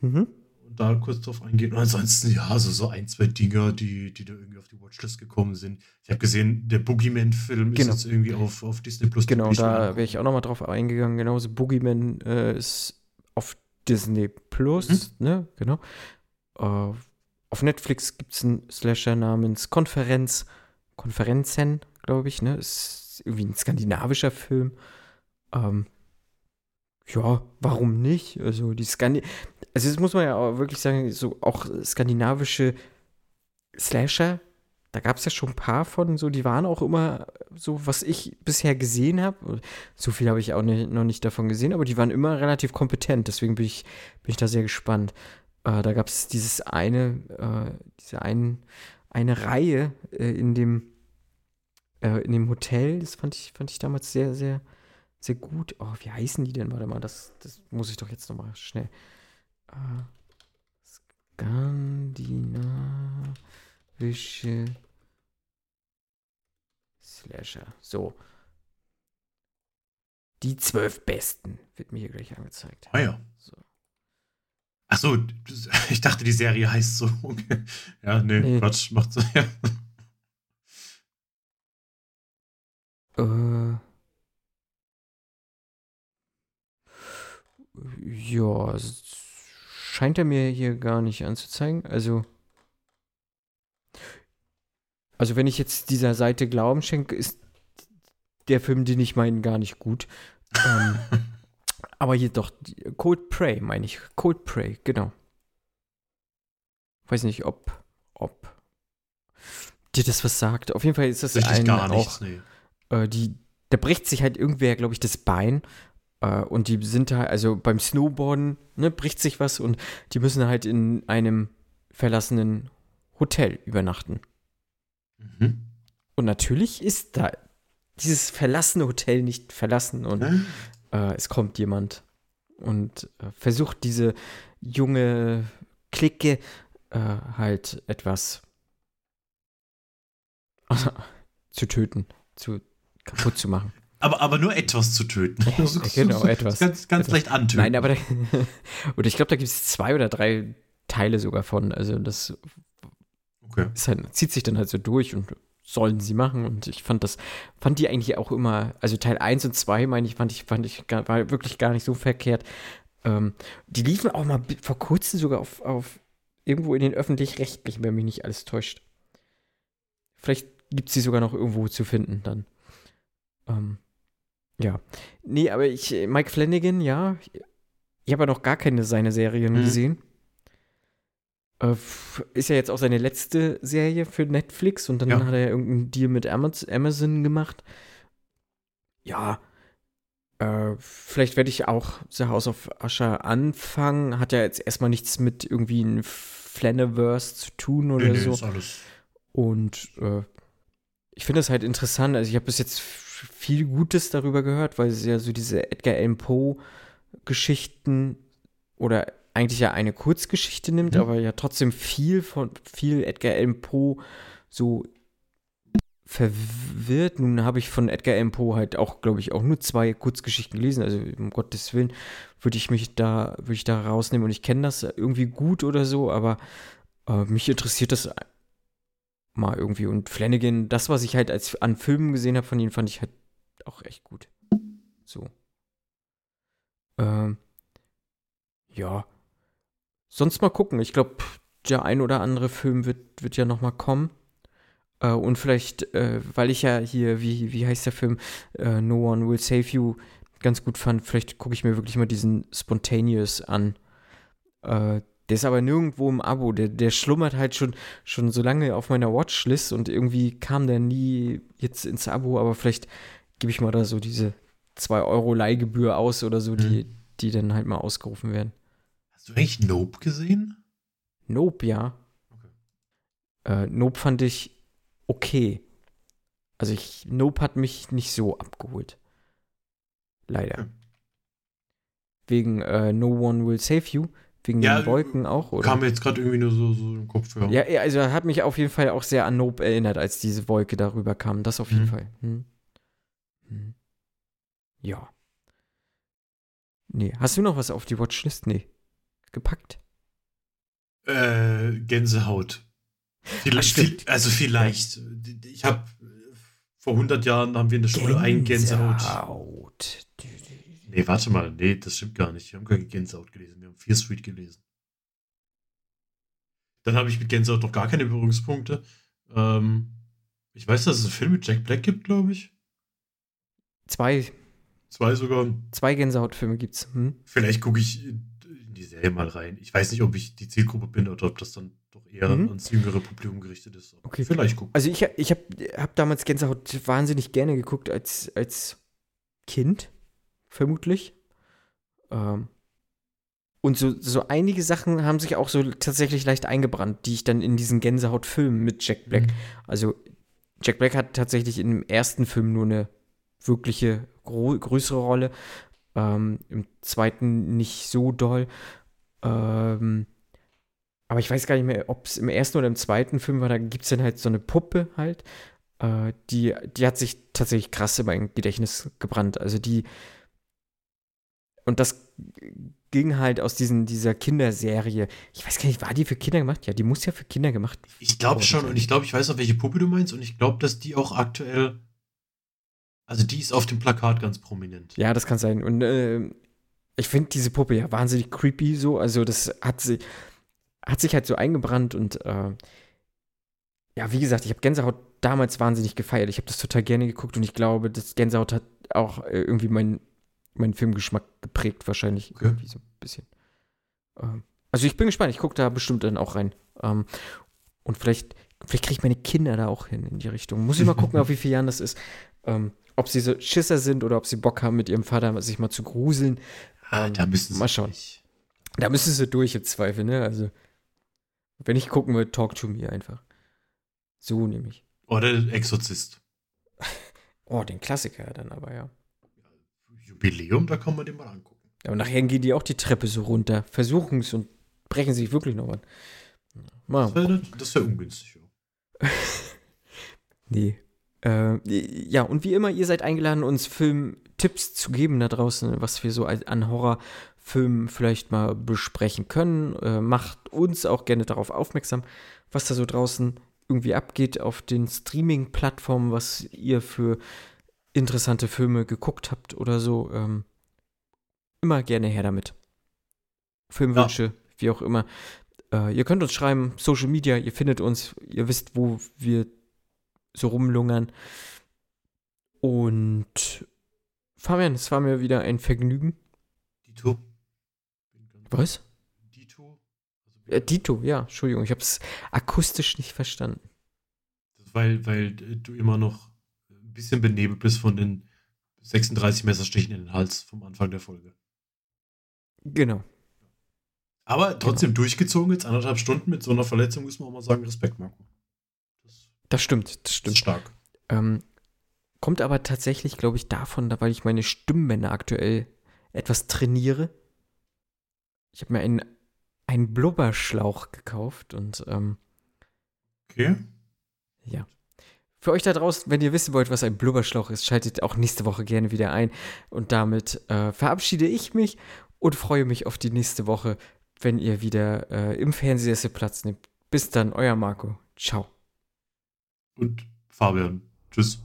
Mhm. Und da kurz drauf eingehen. Und ansonsten, ja, also so ein, zwei Dinger, die, die da irgendwie auf die Watchlist gekommen sind. Ich habe gesehen, der Boogeyman-Film genau. ist jetzt irgendwie auf, auf Disney Plus. Genau, da wäre ich auch nochmal drauf eingegangen. Genauso Boogeyman äh, ist auf Disney Plus, mhm. ne? Genau. Uh, auf Netflix gibt es einen Slasher namens Konferenz. Konferenzen, glaube ich, ne? Ist irgendwie ein skandinavischer Film. Ähm, ja, warum nicht? Also die Skandi also das muss man ja auch wirklich sagen, so auch skandinavische Slasher, da gab es ja schon ein paar von, so die waren auch immer so, was ich bisher gesehen habe. So viel habe ich auch nicht, noch nicht davon gesehen, aber die waren immer relativ kompetent. Deswegen bin ich, bin ich da sehr gespannt. Äh, da gab es dieses eine, äh, diese ein, eine Reihe äh, in dem äh, in dem Hotel. Das fand ich, fand ich damals sehr, sehr, sehr gut. Oh, wie heißen die denn? Warte mal, das, das muss ich doch jetzt nochmal schnell. Äh, skandinavische Slasher. So. Die zwölf besten wird mir hier gleich angezeigt. Ah ja. So. Ach so, <laughs> ich dachte, die Serie heißt so. <laughs> Okay. Ja, nee, nee. Quatsch, macht so. <laughs> Ja. Äh. Ja, scheint er mir hier gar nicht anzuzeigen. Also. Also, wenn ich jetzt dieser Seite Glauben schenke, ist der Film, den ich meine, gar nicht gut. ähm, Aber hier doch, Cold Prey meine ich. Cold Prey, genau. Weiß nicht, ob, ob dir das was sagt. Auf jeden Fall ist das ein gar nichts, auch, nee. äh, die, da bricht sich halt irgendwer, glaube ich, das Bein. Äh, und die sind halt, also beim Snowboarden, ne, bricht sich was und die müssen halt in einem verlassenen Hotel übernachten. Mhm. Und natürlich ist da dieses verlassene Hotel nicht verlassen und äh, es kommt jemand und äh, versucht diese junge Clique äh, halt etwas <laughs> zu töten, zu kaputt zu machen. Aber, aber nur etwas zu töten. Genau, etwas. Ganz, ganz etwas. leicht antöten. Nein, aber da, <laughs> und ich glaube, da gibt es zwei oder drei Teile sogar von. Also das Okay. halt, zieht sich dann halt so durch und sollen sie machen. Und ich fand das, fand die eigentlich auch immer, also Teil 1 und 2, meine ich, fand ich, fand ich, gar, war wirklich gar nicht so verkehrt. Ähm, die liefen auch mal vor kurzem sogar auf, auf irgendwo in den öffentlich-rechtlichen, wenn mich nicht alles täuscht. Vielleicht gibt es sie sogar noch irgendwo zu finden dann. Ähm, ja. Nee, aber ich, Mike Flanagan, ja. Ich habe ja noch gar keine seiner Serien Mhm. gesehen. Äh, ist ja jetzt auch seine letzte Serie für Netflix und dann Ja. hat er irgendeinen Deal mit Amaz- Amazon gemacht. Ja. Äh, vielleicht werde ich auch The House of Usher anfangen. Hat ja jetzt erstmal nichts mit irgendwie ein Flaniverse zu tun oder Nee, nee, so. ist alles. Und äh, ich finde das halt interessant. Also ich habe bis jetzt viel Gutes darüber gehört, weil es ja so diese Edgar Allan Poe Geschichten oder eigentlich ja eine Kurzgeschichte nimmt, Mhm. aber ja trotzdem viel von viel Edgar Allan Poe so verwirrt. Nun habe ich von Edgar Allan Poe halt auch, glaube ich, auch nur zwei Kurzgeschichten gelesen. Also um Gottes Willen würde ich mich da, würde ich da rausnehmen und ich kenne das irgendwie gut oder so, aber äh, mich interessiert das mal irgendwie. Und Flanagan, das, was ich halt als an Filmen gesehen habe von ihm, fand ich halt auch echt gut. So. Ähm, ja. Sonst mal gucken. Ich glaube, der ein oder andere Film wird, wird ja noch mal kommen. Äh, und vielleicht, äh, weil ich ja hier, wie, wie heißt der Film? Äh, no One Will Save You ganz gut fand, vielleicht gucke ich mir wirklich mal diesen Spontaneous an. Äh, der ist aber nirgendwo im Abo. Der, der schlummert halt schon, schon so lange auf meiner Watchlist und irgendwie kam der nie jetzt ins Abo, aber vielleicht gebe ich mal da so diese 2 Euro Leihgebühr aus oder so, die, die dann halt mal ausgerufen werden. Hast du eigentlich Nope gesehen? Nope, ja. Okay. Äh, nope fand ich okay. Also ich, Nope hat mich nicht so abgeholt. Leider. Hm. Wegen äh, No One Will Save You, wegen Ja, den Wolken auch, oder? Kam mir jetzt gerade irgendwie nur so, so im Kopf. Ja. Ja, also er hat mich auf jeden Fall auch sehr an Nope erinnert, als diese Wolke darüber kam. Das auf jeden Mhm. Fall. Hm. Hm. Ja. Nee. Hast du noch was auf die Watchlist? Nee. Gepackt? Äh, Gänsehaut. Vielleicht, viel, also vielleicht. Ich habe vor 100 Jahren haben wir in der Schule ein Gänsehaut. Gänsehaut. Nee, warte mal. Nee, das stimmt gar nicht. Wir haben keine Gänsehaut gelesen. Wir haben Fear Street gelesen. Dann habe ich mit Gänsehaut noch gar keine Berührungspunkte. Ähm, ich weiß, dass es einen Film mit Jack Black gibt, glaube ich. Zwei, Zwei sogar. zwei Gänsehautfilme gibt's. Hm? Vielleicht gucke ich Serie mal rein. Ich weiß nicht, ob ich die Zielgruppe bin oder ob das dann doch eher Mhm. ans jüngere Publikum gerichtet ist. Okay. Vielleicht gucken. Also ich, ich habe hab damals Gänsehaut wahnsinnig gerne geguckt als, als Kind, vermutlich. Ähm, und so, so einige Sachen haben sich auch so tatsächlich leicht eingebrannt, die ich dann in diesen Gänsehaut-Filmen mit Jack Black. Mhm. Also Jack Black hat tatsächlich im ersten Film nur eine wirkliche größere Rolle. Ähm, Im zweiten nicht so doll. Ähm, aber ich weiß gar nicht mehr, ob es im ersten oder im zweiten Film war. Da gibt es dann halt so eine Puppe halt. Äh, die, die hat sich tatsächlich krass in mein Gedächtnis gebrannt. Also die. Und das ging halt aus diesen, dieser Kinderserie. Ich weiß gar nicht, war die für Kinder gemacht? Ja, die muss ja für Kinder gemacht. Ich glaube schon und ich glaube, ich weiß auch, welche Puppe du meinst und ich glaube, dass die auch aktuell. Also die ist auf dem Plakat ganz prominent. Ja, das kann sein. Und äh, ich finde diese Puppe ja wahnsinnig creepy so. Also das hat sie hat sich halt so eingebrannt und äh, ja, wie gesagt, ich habe Gänsehaut damals wahnsinnig gefeiert. Ich habe das total gerne geguckt und ich glaube, das Gänsehaut hat auch äh, irgendwie meinen meinen Filmgeschmack geprägt, wahrscheinlich Okay. irgendwie so ein bisschen. Ähm, also ich bin gespannt, ich gucke da bestimmt dann auch rein. Ähm, und vielleicht, vielleicht kriege ich meine Kinder da auch hin in die Richtung. Muss ich mal gucken, <laughs> auf wie viele Jahren das ist. Ähm, ob sie so Schisser sind oder ob sie Bock haben, mit ihrem Vater sich mal zu gruseln. Ah, Ähm, da müssen sie mal schauen. nicht. Da müssen sie durch im Zweifel, ne? Also, wenn ich gucken will, Talk to Me einfach. So nämlich. Oder Exorzist. <laughs> Oh, den Klassiker dann aber, ja. Jubiläum, da kann man den mal angucken. Aber nachher gehen die auch die Treppe so runter, versuchen es und brechen sich wirklich noch an. Mal, Das wäre wär ungünstig. Ja. <laughs> nee. Äh, ja, und wie immer, ihr seid eingeladen, uns Filmtipps zu geben da draußen, was wir so an Horrorfilmen vielleicht mal besprechen können. Äh, macht uns auch gerne darauf aufmerksam, was da so draußen irgendwie abgeht auf den Streaming-Plattformen, was ihr für interessante Filme geguckt habt oder so. Ähm, immer gerne her damit. Filmwünsche, ja. wie auch immer. Äh, ihr könnt uns schreiben, Social Media, ihr findet uns, ihr wisst, wo wir so rumlungern. Und Fabian, es war mir wieder ein Vergnügen. Dito. Was? Dito? Also äh, Dito, ja, Entschuldigung, ich habe es akustisch nicht verstanden. Weil, weil du immer noch ein bisschen benebelt bist von den 36 Messerstichen in den Hals vom Anfang der Folge. Genau. Aber trotzdem genau. durchgezogen, jetzt anderthalb Stunden mit so einer Verletzung, muss man auch mal sagen, Respekt, Marco. Das stimmt, das stimmt. stark. Ähm, kommt aber tatsächlich, glaube ich, davon, weil ich meine Stimmbänder aktuell etwas trainiere. Ich habe mir einen, einen Blubberschlauch gekauft und ähm, Okay. Ja. Für euch da draußen, wenn ihr wissen wollt, was ein Blubberschlauch ist, schaltet auch nächste Woche gerne wieder ein. Und damit äh, verabschiede ich mich und freue mich auf die nächste Woche, wenn ihr wieder äh, im Fernsehsessel Platz nehmt. Bis dann, euer Marco. Ciao und Fabian. Tschüss.